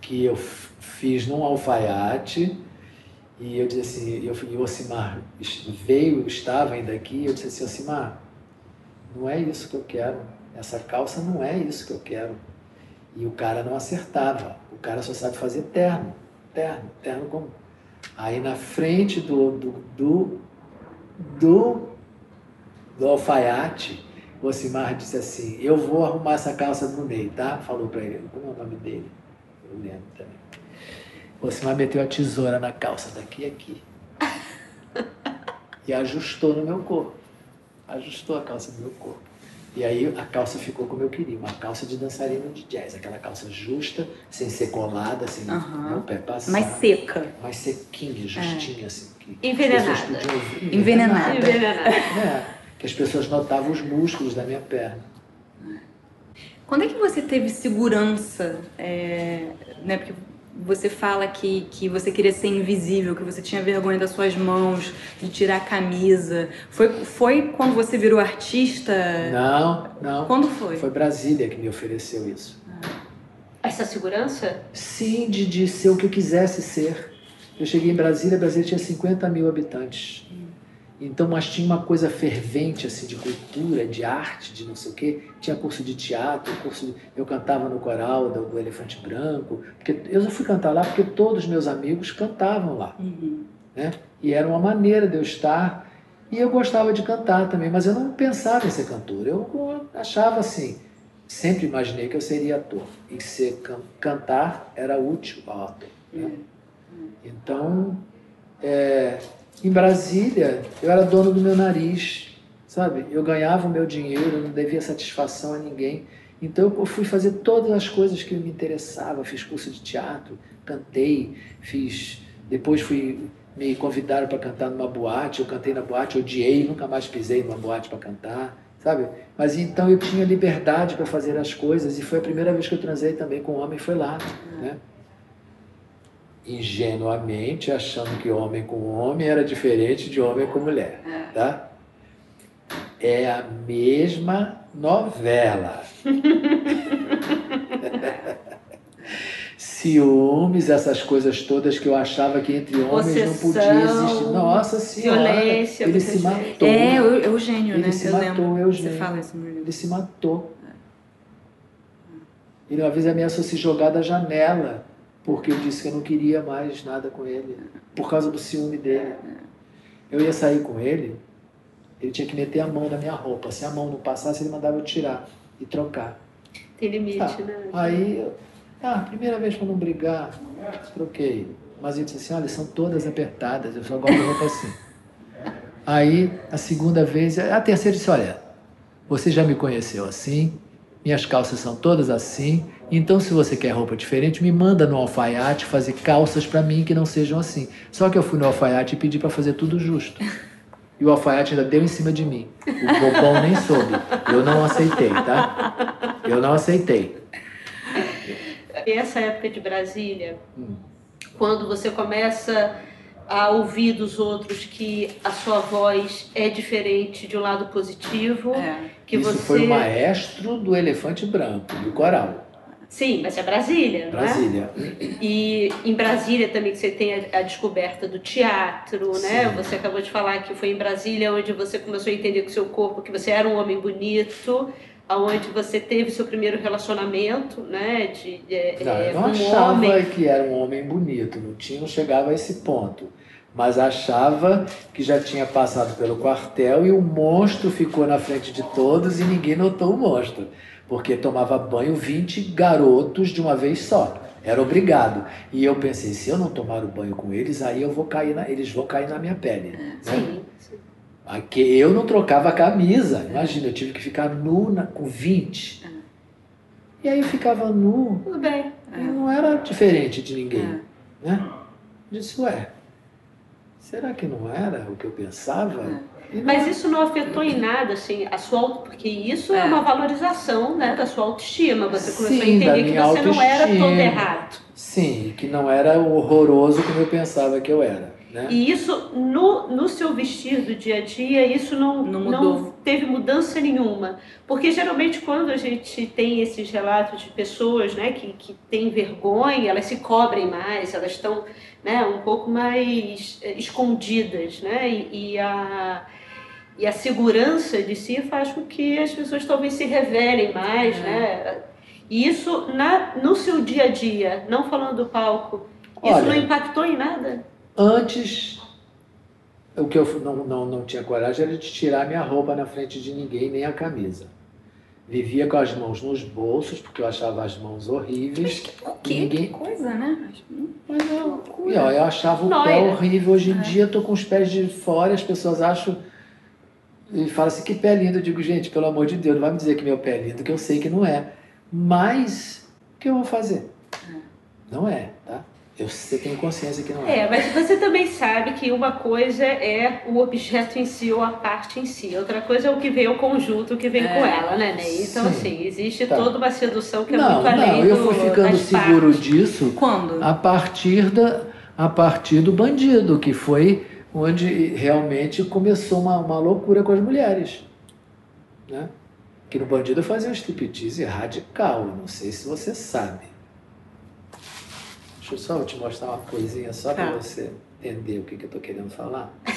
que eu fiz num alfaiate e eu disse assim, eu, e o Osimar veio, estava ainda aqui, e eu disse assim, Osimar, não é isso que eu quero, essa calça não é isso que eu quero. E o cara não acertava, o cara só sabe fazer terno, terno, terno como... Aí na frente do, do, do, do, do alfaiate, o Osimar disse assim, eu vou arrumar essa calça no Ney, tá? Falou para ele, como é o nome dele? Eu lembro também. Você vai meteu a tesoura na calça daqui e aqui. e ajustou no meu corpo. Ajustou a calça no meu corpo. E aí a calça ficou como eu queria, uma calça de dançarino de jazz, aquela calça justa, sem ser colada, sem uhum. o pé passar. Mais seca. Mais sequinha, justinha, é. assim. Envenenada. Envenenada. Envenenada. É, que as pessoas notavam os músculos da minha perna. Quando é que você teve segurança? É, né, porque você fala que, que você queria ser invisível, que você tinha vergonha das suas mãos, de tirar a camisa. Foi, foi quando você virou artista? Não, não. Quando foi? Foi Brasília que me ofereceu isso. Essa segurança? Sim, de, de ser o que eu quisesse ser. Eu cheguei em Brasília, Brasília tinha 50 mil habitantes. Então, mas tinha uma coisa fervente assim de cultura, de arte, de não sei o quê. Tinha curso de teatro, curso de... eu cantava no coral do, do, Elefante Branco. Porque eu só fui cantar lá porque todos os meus amigos cantavam lá, uhum. né? E era uma maneira de eu estar. E eu gostava de cantar também, mas eu não pensava em ser cantor. Eu achava assim, sempre imaginei que eu seria ator e ser can cantar era útil ao ator. Né? Uhum. Então, é, em Brasília, eu era dono do meu nariz, sabe? Eu ganhava o meu dinheiro, eu não devia satisfação a ninguém. Então eu fui fazer todas as coisas que me interessavam. Fiz curso de teatro, cantei, fiz. Depois fui me convidaram para cantar numa boate. Eu cantei na boate, odiei, nunca mais pisei numa boate para cantar, sabe? Mas então eu tinha liberdade para fazer as coisas e foi a primeira vez que eu transei também com um homem, foi lá, né? Ingenuamente achando que homem com homem era diferente de homem com mulher, é. tá? É a mesma novela. Ciúmes, essas coisas todas que eu achava que entre homens Possessão, não podia existir. Nossa Senhora, violência, ele se matou. É, Eugênio, ele né? Se eu matou, Eugênio. Você fala isso Ele se matou. Ele uma vez ameaçou se jogar da janela porque eu disse que eu não queria mais nada com ele, por causa do ciúme dele. Eu ia sair com ele, ele tinha que meter a mão na minha roupa. Se a mão não passasse, ele mandava eu tirar e trocar. Tem limite, tá. né? Aí, ah, primeira vez para não brigar, troquei. Mas ele disse assim: olha, são todas apertadas, eu só gosto de roupa assim. Aí, a segunda vez, a terceira disse: olha, você já me conheceu assim, minhas calças são todas assim, então, se você quer roupa diferente, me manda no alfaiate fazer calças para mim que não sejam assim. Só que eu fui no alfaiate e pedi para fazer tudo justo. E o alfaiate ainda deu em cima de mim. O bobão nem soube. Eu não aceitei, tá? Eu não aceitei. Essa época de Brasília, hum. quando você começa a ouvir dos outros que a sua voz é diferente de um lado positivo, é. que Isso você foi o maestro do elefante branco, do coral. Sim, mas é Brasília, Brasília. Né? E em Brasília também você tem a, a descoberta do teatro, né? Sim. né? Você acabou de falar que foi em Brasília onde você começou a entender com o seu corpo que você era um homem bonito, aonde você teve seu primeiro relacionamento, né? De, de não, é, eu não um achava homem... que era um homem bonito, não tinha, não chegava a esse ponto. Mas achava que já tinha passado pelo quartel e o monstro ficou na frente de todos e ninguém notou o monstro porque tomava banho 20 garotos de uma vez só. Era obrigado. E eu pensei, se eu não tomar o banho com eles, aí eu vou cair na, eles vão cair na minha pele. Né? Sim, sim. Aqui, eu não trocava a camisa. Imagina, eu tive que ficar nu na, com 20. E aí ficava nu. Tudo bem. E não era diferente de ninguém. É. Né? Eu disse, ué, será que não era o que eu pensava? Não Mas isso não afetou em nada, assim, a sua auto... Porque isso é, É. uma valorização, né, da sua autoestima. Você começou a Sim, da entender que você não era todo autoestima. errado. Sim, que não era o horroroso como eu pensava que eu era. Né? E isso, no, no seu vestir do dia a dia, isso não, Não não, teve mudança nenhuma. Porque geralmente quando a gente tem esses relatos de pessoas né, que, que têm vergonha, elas se cobrem mais, elas estão né, um pouco mais eh, escondidas. Né? E, e a, e a segurança de si faz com que as pessoas talvez se revelem mais. É. Né? E isso na, no seu dia a dia, não falando do palco, isso Olha, não impactou em nada? Antes, o que eu não, não, não tinha coragem era de tirar minha roupa na frente de ninguém, nem a camisa. Vivia com as mãos nos bolsos, porque eu achava as mãos horríveis. Que Ninguém- coisa, né? Mas eu, e, ó, eu achava o pé horrível. Hoje em É. dia eu tô com os pés de fora, as pessoas acham e falam assim, que pé lindo. Eu digo, gente, pelo amor de Deus, não vai me dizer que meu pé é lindo, que eu sei que não é. Mas, o que eu vou fazer? Não é, tá? Eu você tem consciência que não é. É, mas você também sabe que uma coisa é o objeto em si ou a parte em si. Outra coisa é o que vem o conjunto que vem É. com ela, né, Ney? Então, Sim. assim, existe Tá. toda uma sedução que é não, muito além não, eu fui ficando das seguro partes. disso Quando? a partir, da, a partir do bandido, que foi onde realmente começou uma, uma loucura com as mulheres. Né? Que no bandido fazia um striptease radical, não sei se você sabe. Deixa eu só te mostrar uma coisinha só para Tá. você entender o que, que eu estou querendo falar.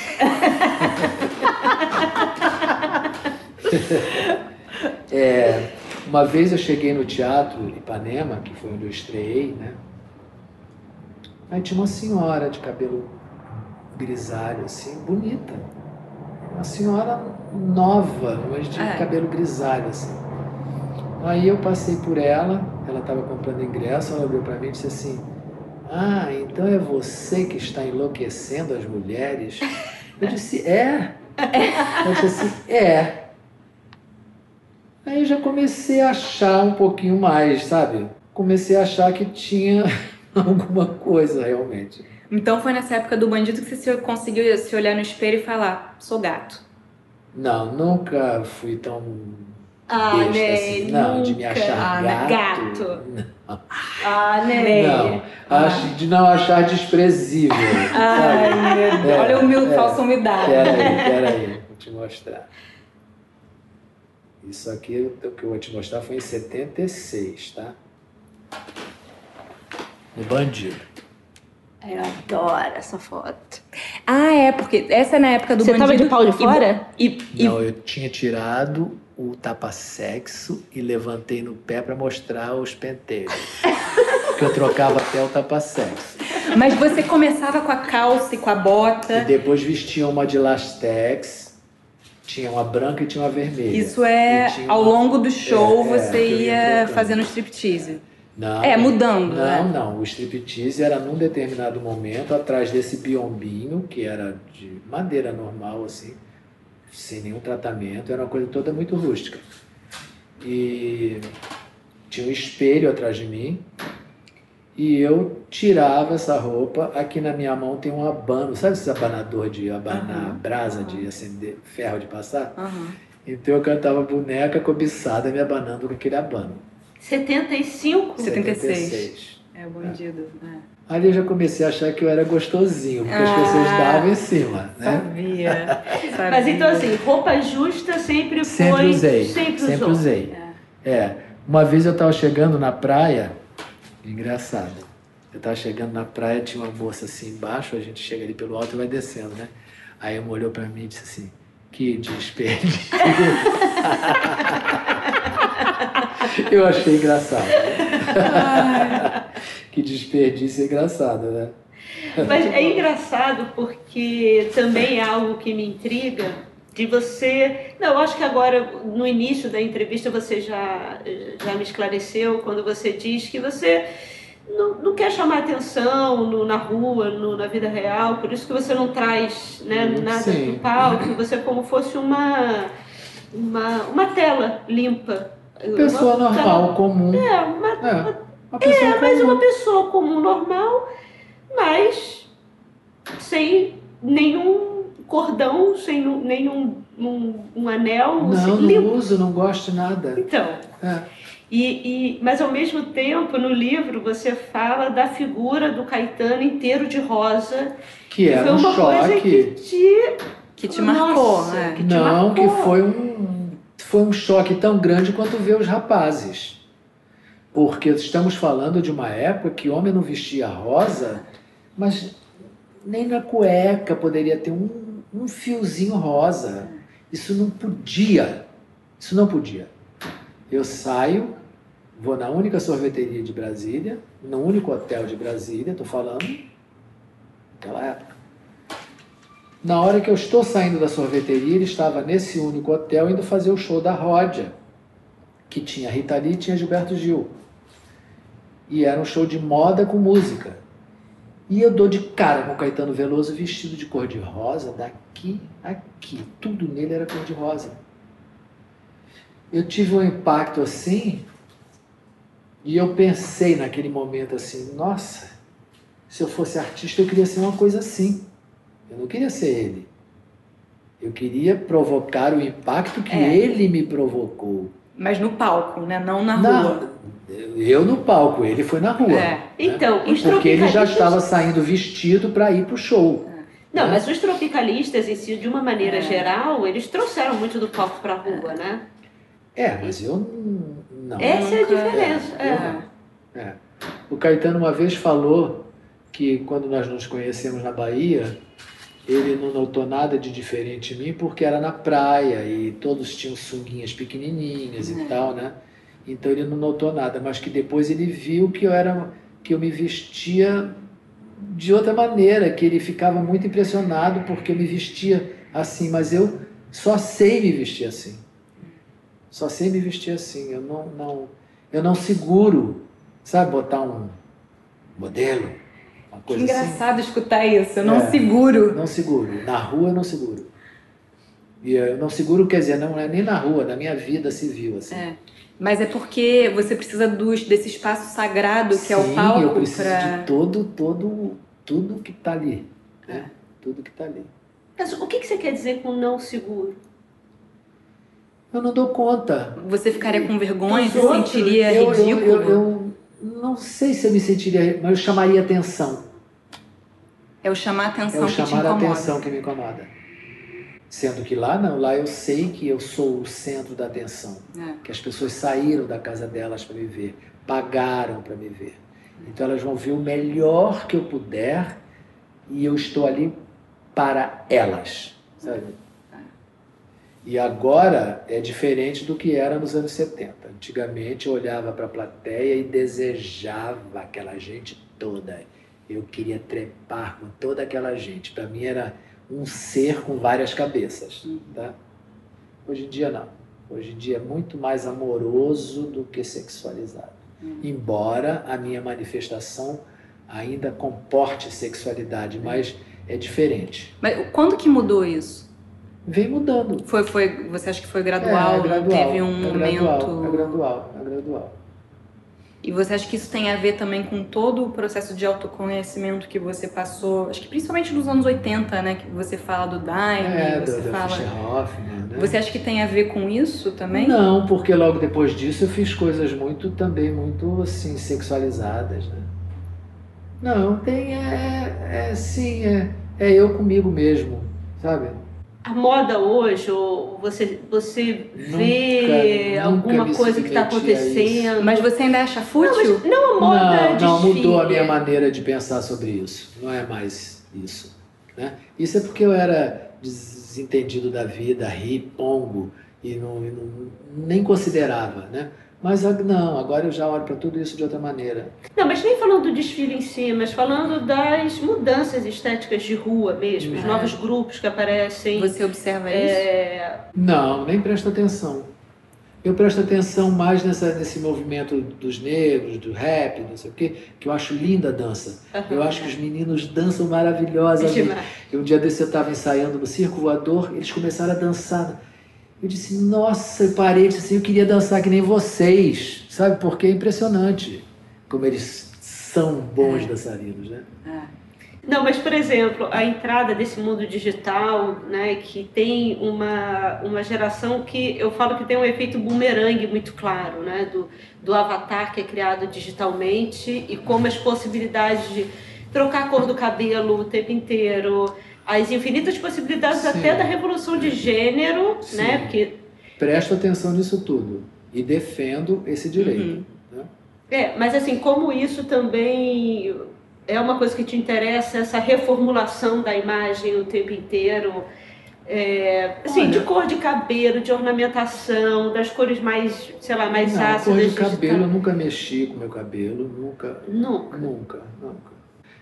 É, uma vez eu cheguei no Teatro Ipanema, que foi onde eu estreiei, né? Aí tinha uma senhora de cabelo grisalho, assim, bonita. Uma senhora nova, mas de É. cabelo grisalho, assim. Aí eu passei por ela, ela estava comprando ingresso, ela olhou para mim e disse assim: Ah, então é você que está enlouquecendo as mulheres? Eu disse: É. Ela disse assim: É. Aí eu já comecei a achar um pouquinho mais, sabe? Comecei a achar que tinha alguma coisa realmente. Então foi nessa época do bandido que você se- conseguiu se olhar no espelho e falar, sou gato. Não, nunca fui tão Ah, besta Ney, assim. Não, de me nunca. achar Ah, né? gato. Gato. Ah, Ney. Não, acho, de não achar desprezível. Ai, meu Deus. É, Olha o humil, é. falsa humildade. Pera aí, pera aí, vou te mostrar. Isso aqui, o que eu vou te mostrar foi em 76, tá? No Bandido. Eu adoro essa foto. Ah, é, porque essa é na época do Você bandido. tava de pau de e- fora? E, e- Não, eu tinha tirado o tapa-sexo e levantei no pé para mostrar os penteiros. Porque eu trocava até o tapa-sexo. Mas você começava com a calça e com a E bota. depois vestia uma de lastex, tinha uma branca e tinha uma vermelha. Isso é, E ao uma- longo do show, É, é, você que eu ia fazendo striptease. Não, É, mudando, Não, né? não. O striptease era num determinado momento atrás desse biombinho, que era de madeira normal, assim, sem nenhum tratamento. Era uma coisa toda muito rústica. E tinha um espelho atrás de mim. E eu tirava essa roupa. Aqui na minha mão tem um abano. Sabe esse abanador de abanar Aham. brasa, de acender ferro de passar? Aham. Então eu cantava boneca cobiçada me abanando com aquele abano. 75? 76. É o bandido. É. Ali eu já comecei a achar que eu era gostosinho, porque as Ah. pessoas davam em cima, né? Sabia. Sabia. Mas então assim, roupa justa sempre foi. Sempre usei. Sempre, Sempre, usou. usei. É. Uma vez eu estava chegando na praia, engraçado. Eu estava chegando na praia, tinha uma moça assim embaixo, a gente chega ali pelo alto e vai descendo, né? Aí uma olhou para mim e disse assim: Que desperdício. eu achei engraçado. que desperdício engraçado, né? Mas é engraçado porque também é algo que me intriga de você. Não, eu acho que agora, no início da entrevista, você já, já me esclareceu quando você diz que você não, não quer chamar atenção no- na rua, no- na vida real, por isso que você não traz né, nada sim. do palco, você é como fosse uma, uma, uma tela limpa. Pessoa Uma- normal, comum. É, uma, É, uma pessoa é, mas comum. uma pessoa comum, normal, mas sem nenhum cordão, sem nenhum um, um anel. Não, sem- não uso, não gosto de nada. Então, É. e, e, mas ao mesmo tempo, no livro, você fala da figura do Caetano inteiro de rosa. Que era foi um uma coisa choque. que te. Que te marcou, Nossa, né? que te Não, que marcou. foi um, foi um choque tão grande quanto ver os rapazes. Porque estamos falando de uma época que homem não vestia rosa, mas nem na cueca poderia ter um, um fiozinho rosa. Isso não podia. Isso não podia. Eu saio, vou na única sorveteria de Brasília, no único hotel de Brasília, estou falando, naquela época. Na hora que eu estou saindo da sorveteria, ele estava nesse único hotel indo fazer o show da Ródia, que tinha Rita Lee e tinha Gilberto Gil. E era um show de moda com música. E eu dou de cara com o Caetano Veloso vestido de cor de rosa, daqui a aqui. Tudo nele era cor de rosa. Eu tive um impacto assim, e eu pensei naquele momento assim, nossa, se eu fosse artista eu queria ser uma coisa assim. Eu não queria ser ele. Eu queria provocar o impacto que É. ele me provocou. Mas no palco, né? Não na Na- rua. eu no palco, ele foi na rua. É. Então, os Porque ele já estava saindo vestido para ir pro show. Não, né? mas os tropicalistas em si, de uma maneira É. geral, eles trouxeram muito do palco pra rua, né? É, mas eu não. Essa é a diferença. é. É. É. O Caetano uma vez falou que quando nós nos conhecemos na Bahia, ele não notou nada de diferente em mim porque era na praia e todos tinham sunguinhas pequenininhas e É. tal, né? Então ele não notou nada, mas que depois ele viu que eu era que eu me vestia de outra maneira, que ele ficava muito impressionado porque eu me vestia assim, mas eu só sei me vestir assim. Só sei me vestir assim, eu não não eu não seguro, sabe, botar um modelo, Que coisa assim. engraçado escutar isso. Eu não É. seguro. Não seguro. Na rua eu não seguro. E eu não seguro, quer dizer, não é nem na rua, na minha vida civil, assim. É. Mas é porque você precisa dos, desse espaço sagrado que é o Sim, palco eu preciso pra... de todo, todo, tudo que tá ali. É. Né? Tudo que tá ali. Mas o que que você quer dizer com não seguro? Eu não dou conta. Você ficaria com vergonha, Dos se sentiria eu, eu- ridículo. Eu, eu não sei se eu me sentiria, mas eu chamaria atenção. É o chamar a atenção É o que chamar a atenção que me incomoda. Sendo que lá não, lá eu sei que eu sou o centro da atenção. É. que as pessoas saíram da casa delas para me ver, pagaram para me ver. Então elas vão ver o melhor que eu puder e eu estou ali para elas, sabe? E agora é diferente do que era nos anos 70. Antigamente eu olhava para a plateia e desejava aquela gente toda. Eu queria trepar com toda aquela gente. Para mim era um ser com várias cabeças, tá? Hoje em dia não. Hoje em dia é muito mais amoroso do que sexualizado. Embora a minha manifestação ainda comporte sexualidade, mas é diferente. Mas quando que mudou isso? Vem mudando. Foi, foi, você acha que foi gradual? é, não gradual, teve um é momento. gradual, é gradual, é gradual. E você acha que isso tem a ver também com todo o processo de autoconhecimento que você passou? Acho que principalmente nos anos 80, né? Que você fala do Daime, É, você do fala. Hoffman, né? Você acha que tem a ver com isso também? Não, porque logo depois disso eu fiz coisas muito também muito assim sexualizadas, né? Não, tem é, é sim, é, é eu comigo mesmo, sabe? A moda hoje, ou você, você vê Nunca- alguma nunca me coisa que está acontecendo? Mas você ainda acha fútil? Não, a moda não, não desfile. mudou a minha maneira de pensar sobre isso. Não é mais isso, né? Isso é porque eu era desentendido da vida, ri, pongo e não, e não- nem considerava, né? Mas a- não, agora eu já olho para tudo isso de outra maneira. Não, mas nem falando do desfile em si, mas falando das mudanças estéticas de rua mesmo, os É. novos grupos que aparecem. Você observa isso? É, Não, nem presto atenção. Eu presto atenção mais nessa, nesse movimento dos negros, do rap, não sei o quê, que eu acho linda a dança. Eu acho que os meninos dançam maravilhosamente. E um dia desse eu estava ensaiando no Circo Voador, eles começaram a dançar. Eu disse, nossa, eu parei, assim, eu queria dançar que nem vocês, sabe? Porque é impressionante como eles são bons é. dançarinos, né? É. Não, mas por exemplo, a entrada desse mundo digital, né, que tem uma, uma geração que eu falo que tem um efeito bumerangue muito claro, né, do, do avatar que é criado digitalmente e como as possibilidades de trocar a cor do cabelo o tempo inteiro, as infinitas possibilidades Sim. até da revolução de gênero, Sim. né, porque presto atenção nisso tudo e defendo esse direito. Uhum. Né? É, mas assim, como isso também é uma coisa que te interessa, essa reformulação da imagem o tempo inteiro. É, assim, Olha, de cor de cabelo, de ornamentação, das cores mais, sei lá, mais não, ácidas. Cor de cabelo, eu nunca mexi com meu cabelo, nunca. Nunca. Nunca, nunca.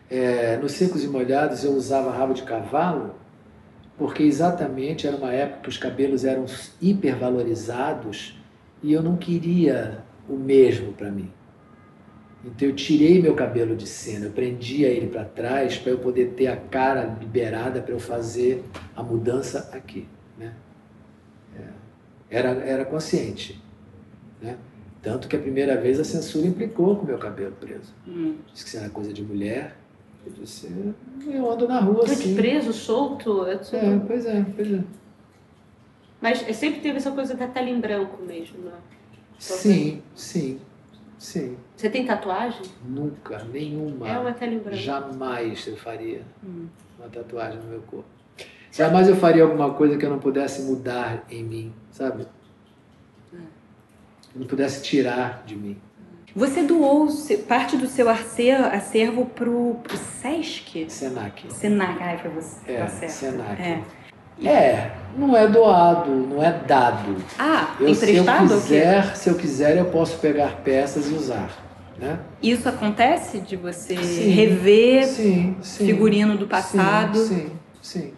É, nos secos e molhados eu usava rabo de cavalo, porque exatamente era uma época que os cabelos eram hipervalorizados e eu não queria o mesmo para mim. Então eu tirei meu cabelo de cena, eu prendia ele para trás para eu poder ter a cara liberada para eu fazer a mudança aqui. Né? É, era, era consciente. Né? Tanto que a primeira vez a censura implicou com o meu cabelo preso. Hum. Disse que isso era coisa de mulher. Eu disse, eu ando na rua assim. preso, solto? É, é, pois é, pois é. Mas sempre teve essa coisa da tela em branco mesmo, né? Sim, sim. Sim. Você tem tatuagem? Nunca, nenhuma. É uma tela em branco. Jamais eu faria hum. uma tatuagem no meu corpo. Jamais eu faria alguma coisa que eu não pudesse mudar em mim, sabe? É. Eu não pudesse tirar de mim. Você doou parte do seu acervo pro, pro Sesc? Senac. Senac, ai, foi você. É, tá Senac. É. É, não é doado, não é dado. Ah, eu, emprestado? Se eu quiser, se eu quiser, eu posso pegar peças e usar. Né? Isso acontece de você sim, rever sim, sim, figurino do passado? Sim, sim,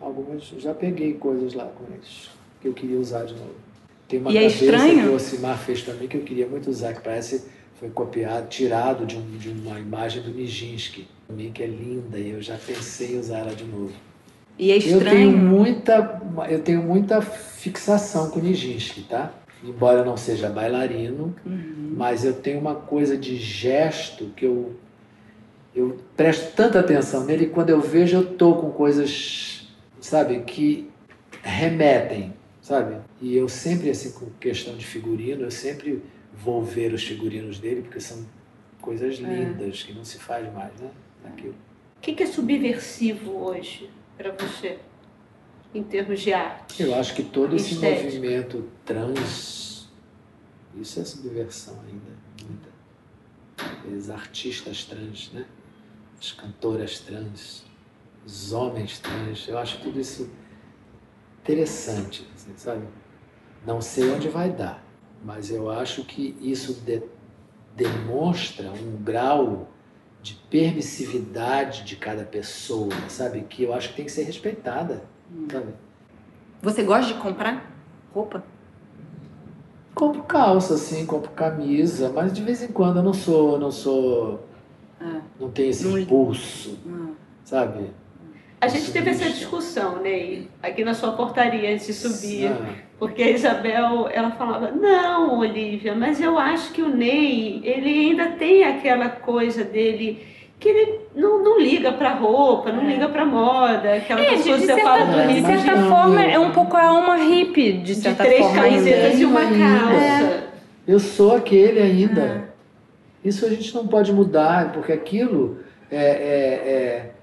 Algumas já peguei coisas lá com eles que eu queria usar de novo. Tem uma e é cabeça estranho? que o Osimar fez também que eu queria muito usar, que parece foi copiado, tirado de, um, de uma imagem do Nijinsky, que é linda e eu já pensei em usar ela de novo. E é estranho. Eu tenho muita, eu tenho muita fixação com Nijinsky, tá? Embora eu não seja bailarino, uhum. mas eu tenho uma coisa de gesto que eu eu presto tanta atenção nele quando eu vejo eu tô com coisas, sabe, que remetem, sabe? E eu sempre assim com questão de figurino, eu sempre vou ver os figurinos dele porque são coisas é. lindas é. que não se faz mais, né? Aquilo. O que é subversivo hoje? para você, em termos de arte? Eu acho que todo esse movimento trans, isso é subversão ainda, muita. Os artistas trans, né? As cantoras trans, os homens trans, eu acho tudo isso interessante, assim, sabe? Não sei onde vai dar, mas eu acho que isso de, demonstra um grau de permissividade de cada pessoa, sabe? Que eu acho que tem que ser respeitada, hum. sabe? Você gosta de comprar roupa? Compro calça, sim, compro camisa, mas de vez em quando eu não sou, não sou, ah. não tenho esse impulso, ah. sabe? A gente teve essa discussão, Ney, aqui na sua portaria antes de subir, porque a Isabel, ela falava, não, Olivia, mas eu acho que o Ney, ele ainda tem aquela coisa dele que ele não, não liga para roupa, não é. liga para moda, aquela é, pessoa que você fala do De certa forma, é um pouco a alma hippie, de certa de três forma. três camisetas e uma calça. É. Eu sou aquele ainda. É. Isso a gente não pode mudar, porque aquilo é, é, é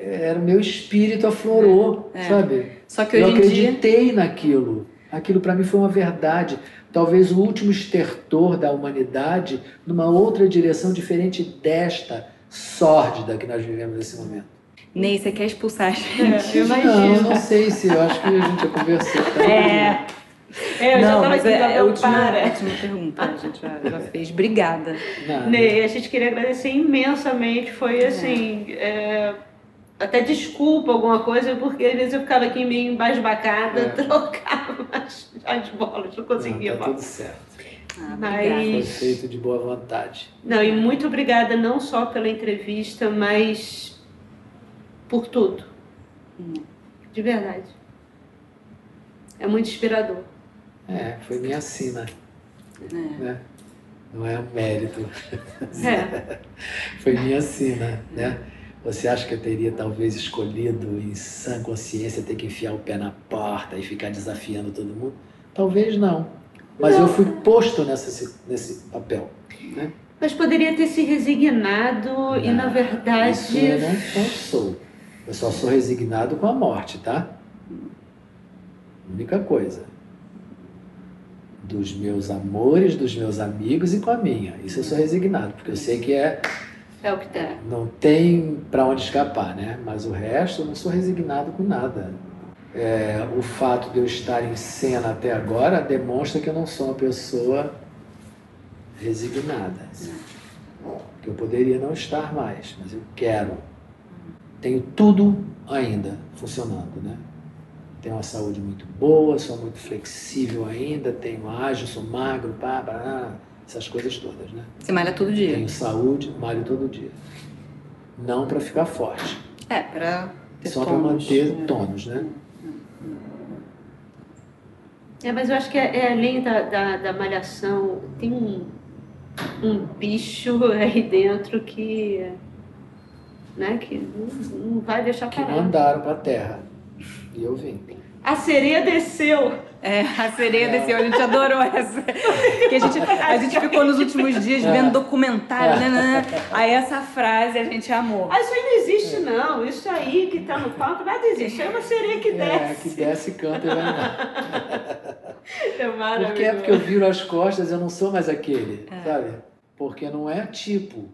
era o meu espírito aflorou, é. sabe? Só que hoje eu acreditei dia... naquilo. Aquilo para mim foi uma verdade. Talvez o último estertor da humanidade numa outra direção diferente desta sórdida que nós vivemos nesse momento. Ney, você quer expulsar a gente? É, não, não sei se. Eu acho que a gente já conversou. Tá? É. É, eu não, já mas é, a última, para. última pergunta, a gente já, já fez. Obrigada. Ney, a gente queria agradecer imensamente. Foi assim. É. Até desculpa alguma coisa, porque às vezes eu ficava aqui meio embasbacada, é. trocava as, as bolas, não conseguia. Não, tá tudo certo. Ah, mas... Foi feito de boa vontade. Não, e muito obrigada não só pela entrevista, mas por tudo. Hum. De verdade. É muito inspirador. É, foi minha sina. É. Né? Não é um mérito. É. foi minha sina, né? Você acha que eu teria talvez escolhido em sã consciência ter que enfiar o pé na porta e ficar desafiando todo mundo? Talvez não. Mas não. eu fui posto nessa, nesse papel. Né? Mas poderia ter se resignado não, e, na verdade. Isso eu não sou. Eu só sou resignado com a morte, tá? Única coisa. Dos meus amores, dos meus amigos e com a minha. Isso eu sou resignado, porque eu sei que é. É o que tem. Não tem para onde escapar, né? Mas o resto eu não sou resignado com nada. É, o fato de eu estar em cena até agora demonstra que eu não sou uma pessoa resignada. Que eu poderia não estar mais, mas eu quero. Tenho tudo ainda funcionando, né? Tenho uma saúde muito boa, sou muito flexível ainda, tenho ágil, sou magro, pá, pá, essas coisas todas, né? Você malha todo dia? Tenho saúde, malho todo dia. Não para ficar forte. É, para Só para manter né? tônus, né? É, mas eu acho que é, é além da, da, da malhação, tem um, um bicho aí dentro que, né, que não, não vai deixar parar. Que mandaram para a terra. E eu vim. A sereia desceu. É, a sereia é. desceu, a gente adorou essa. Que a, gente, a gente ficou nos últimos dias é. vendo documentário, né, né, né? Aí essa frase a gente amou. Ah, isso aí não existe, não. Isso aí que tá no palco nada existe. É uma sereia que é, desce. É, que desce, canta e vai embora. É maravilhoso. Porque é porque eu viro as costas, eu não sou mais aquele, é. sabe? Porque não é tipo.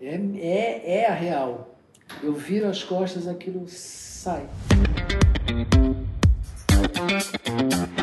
É, é, é a real. Eu viro as costas, aquilo sai. Thank you.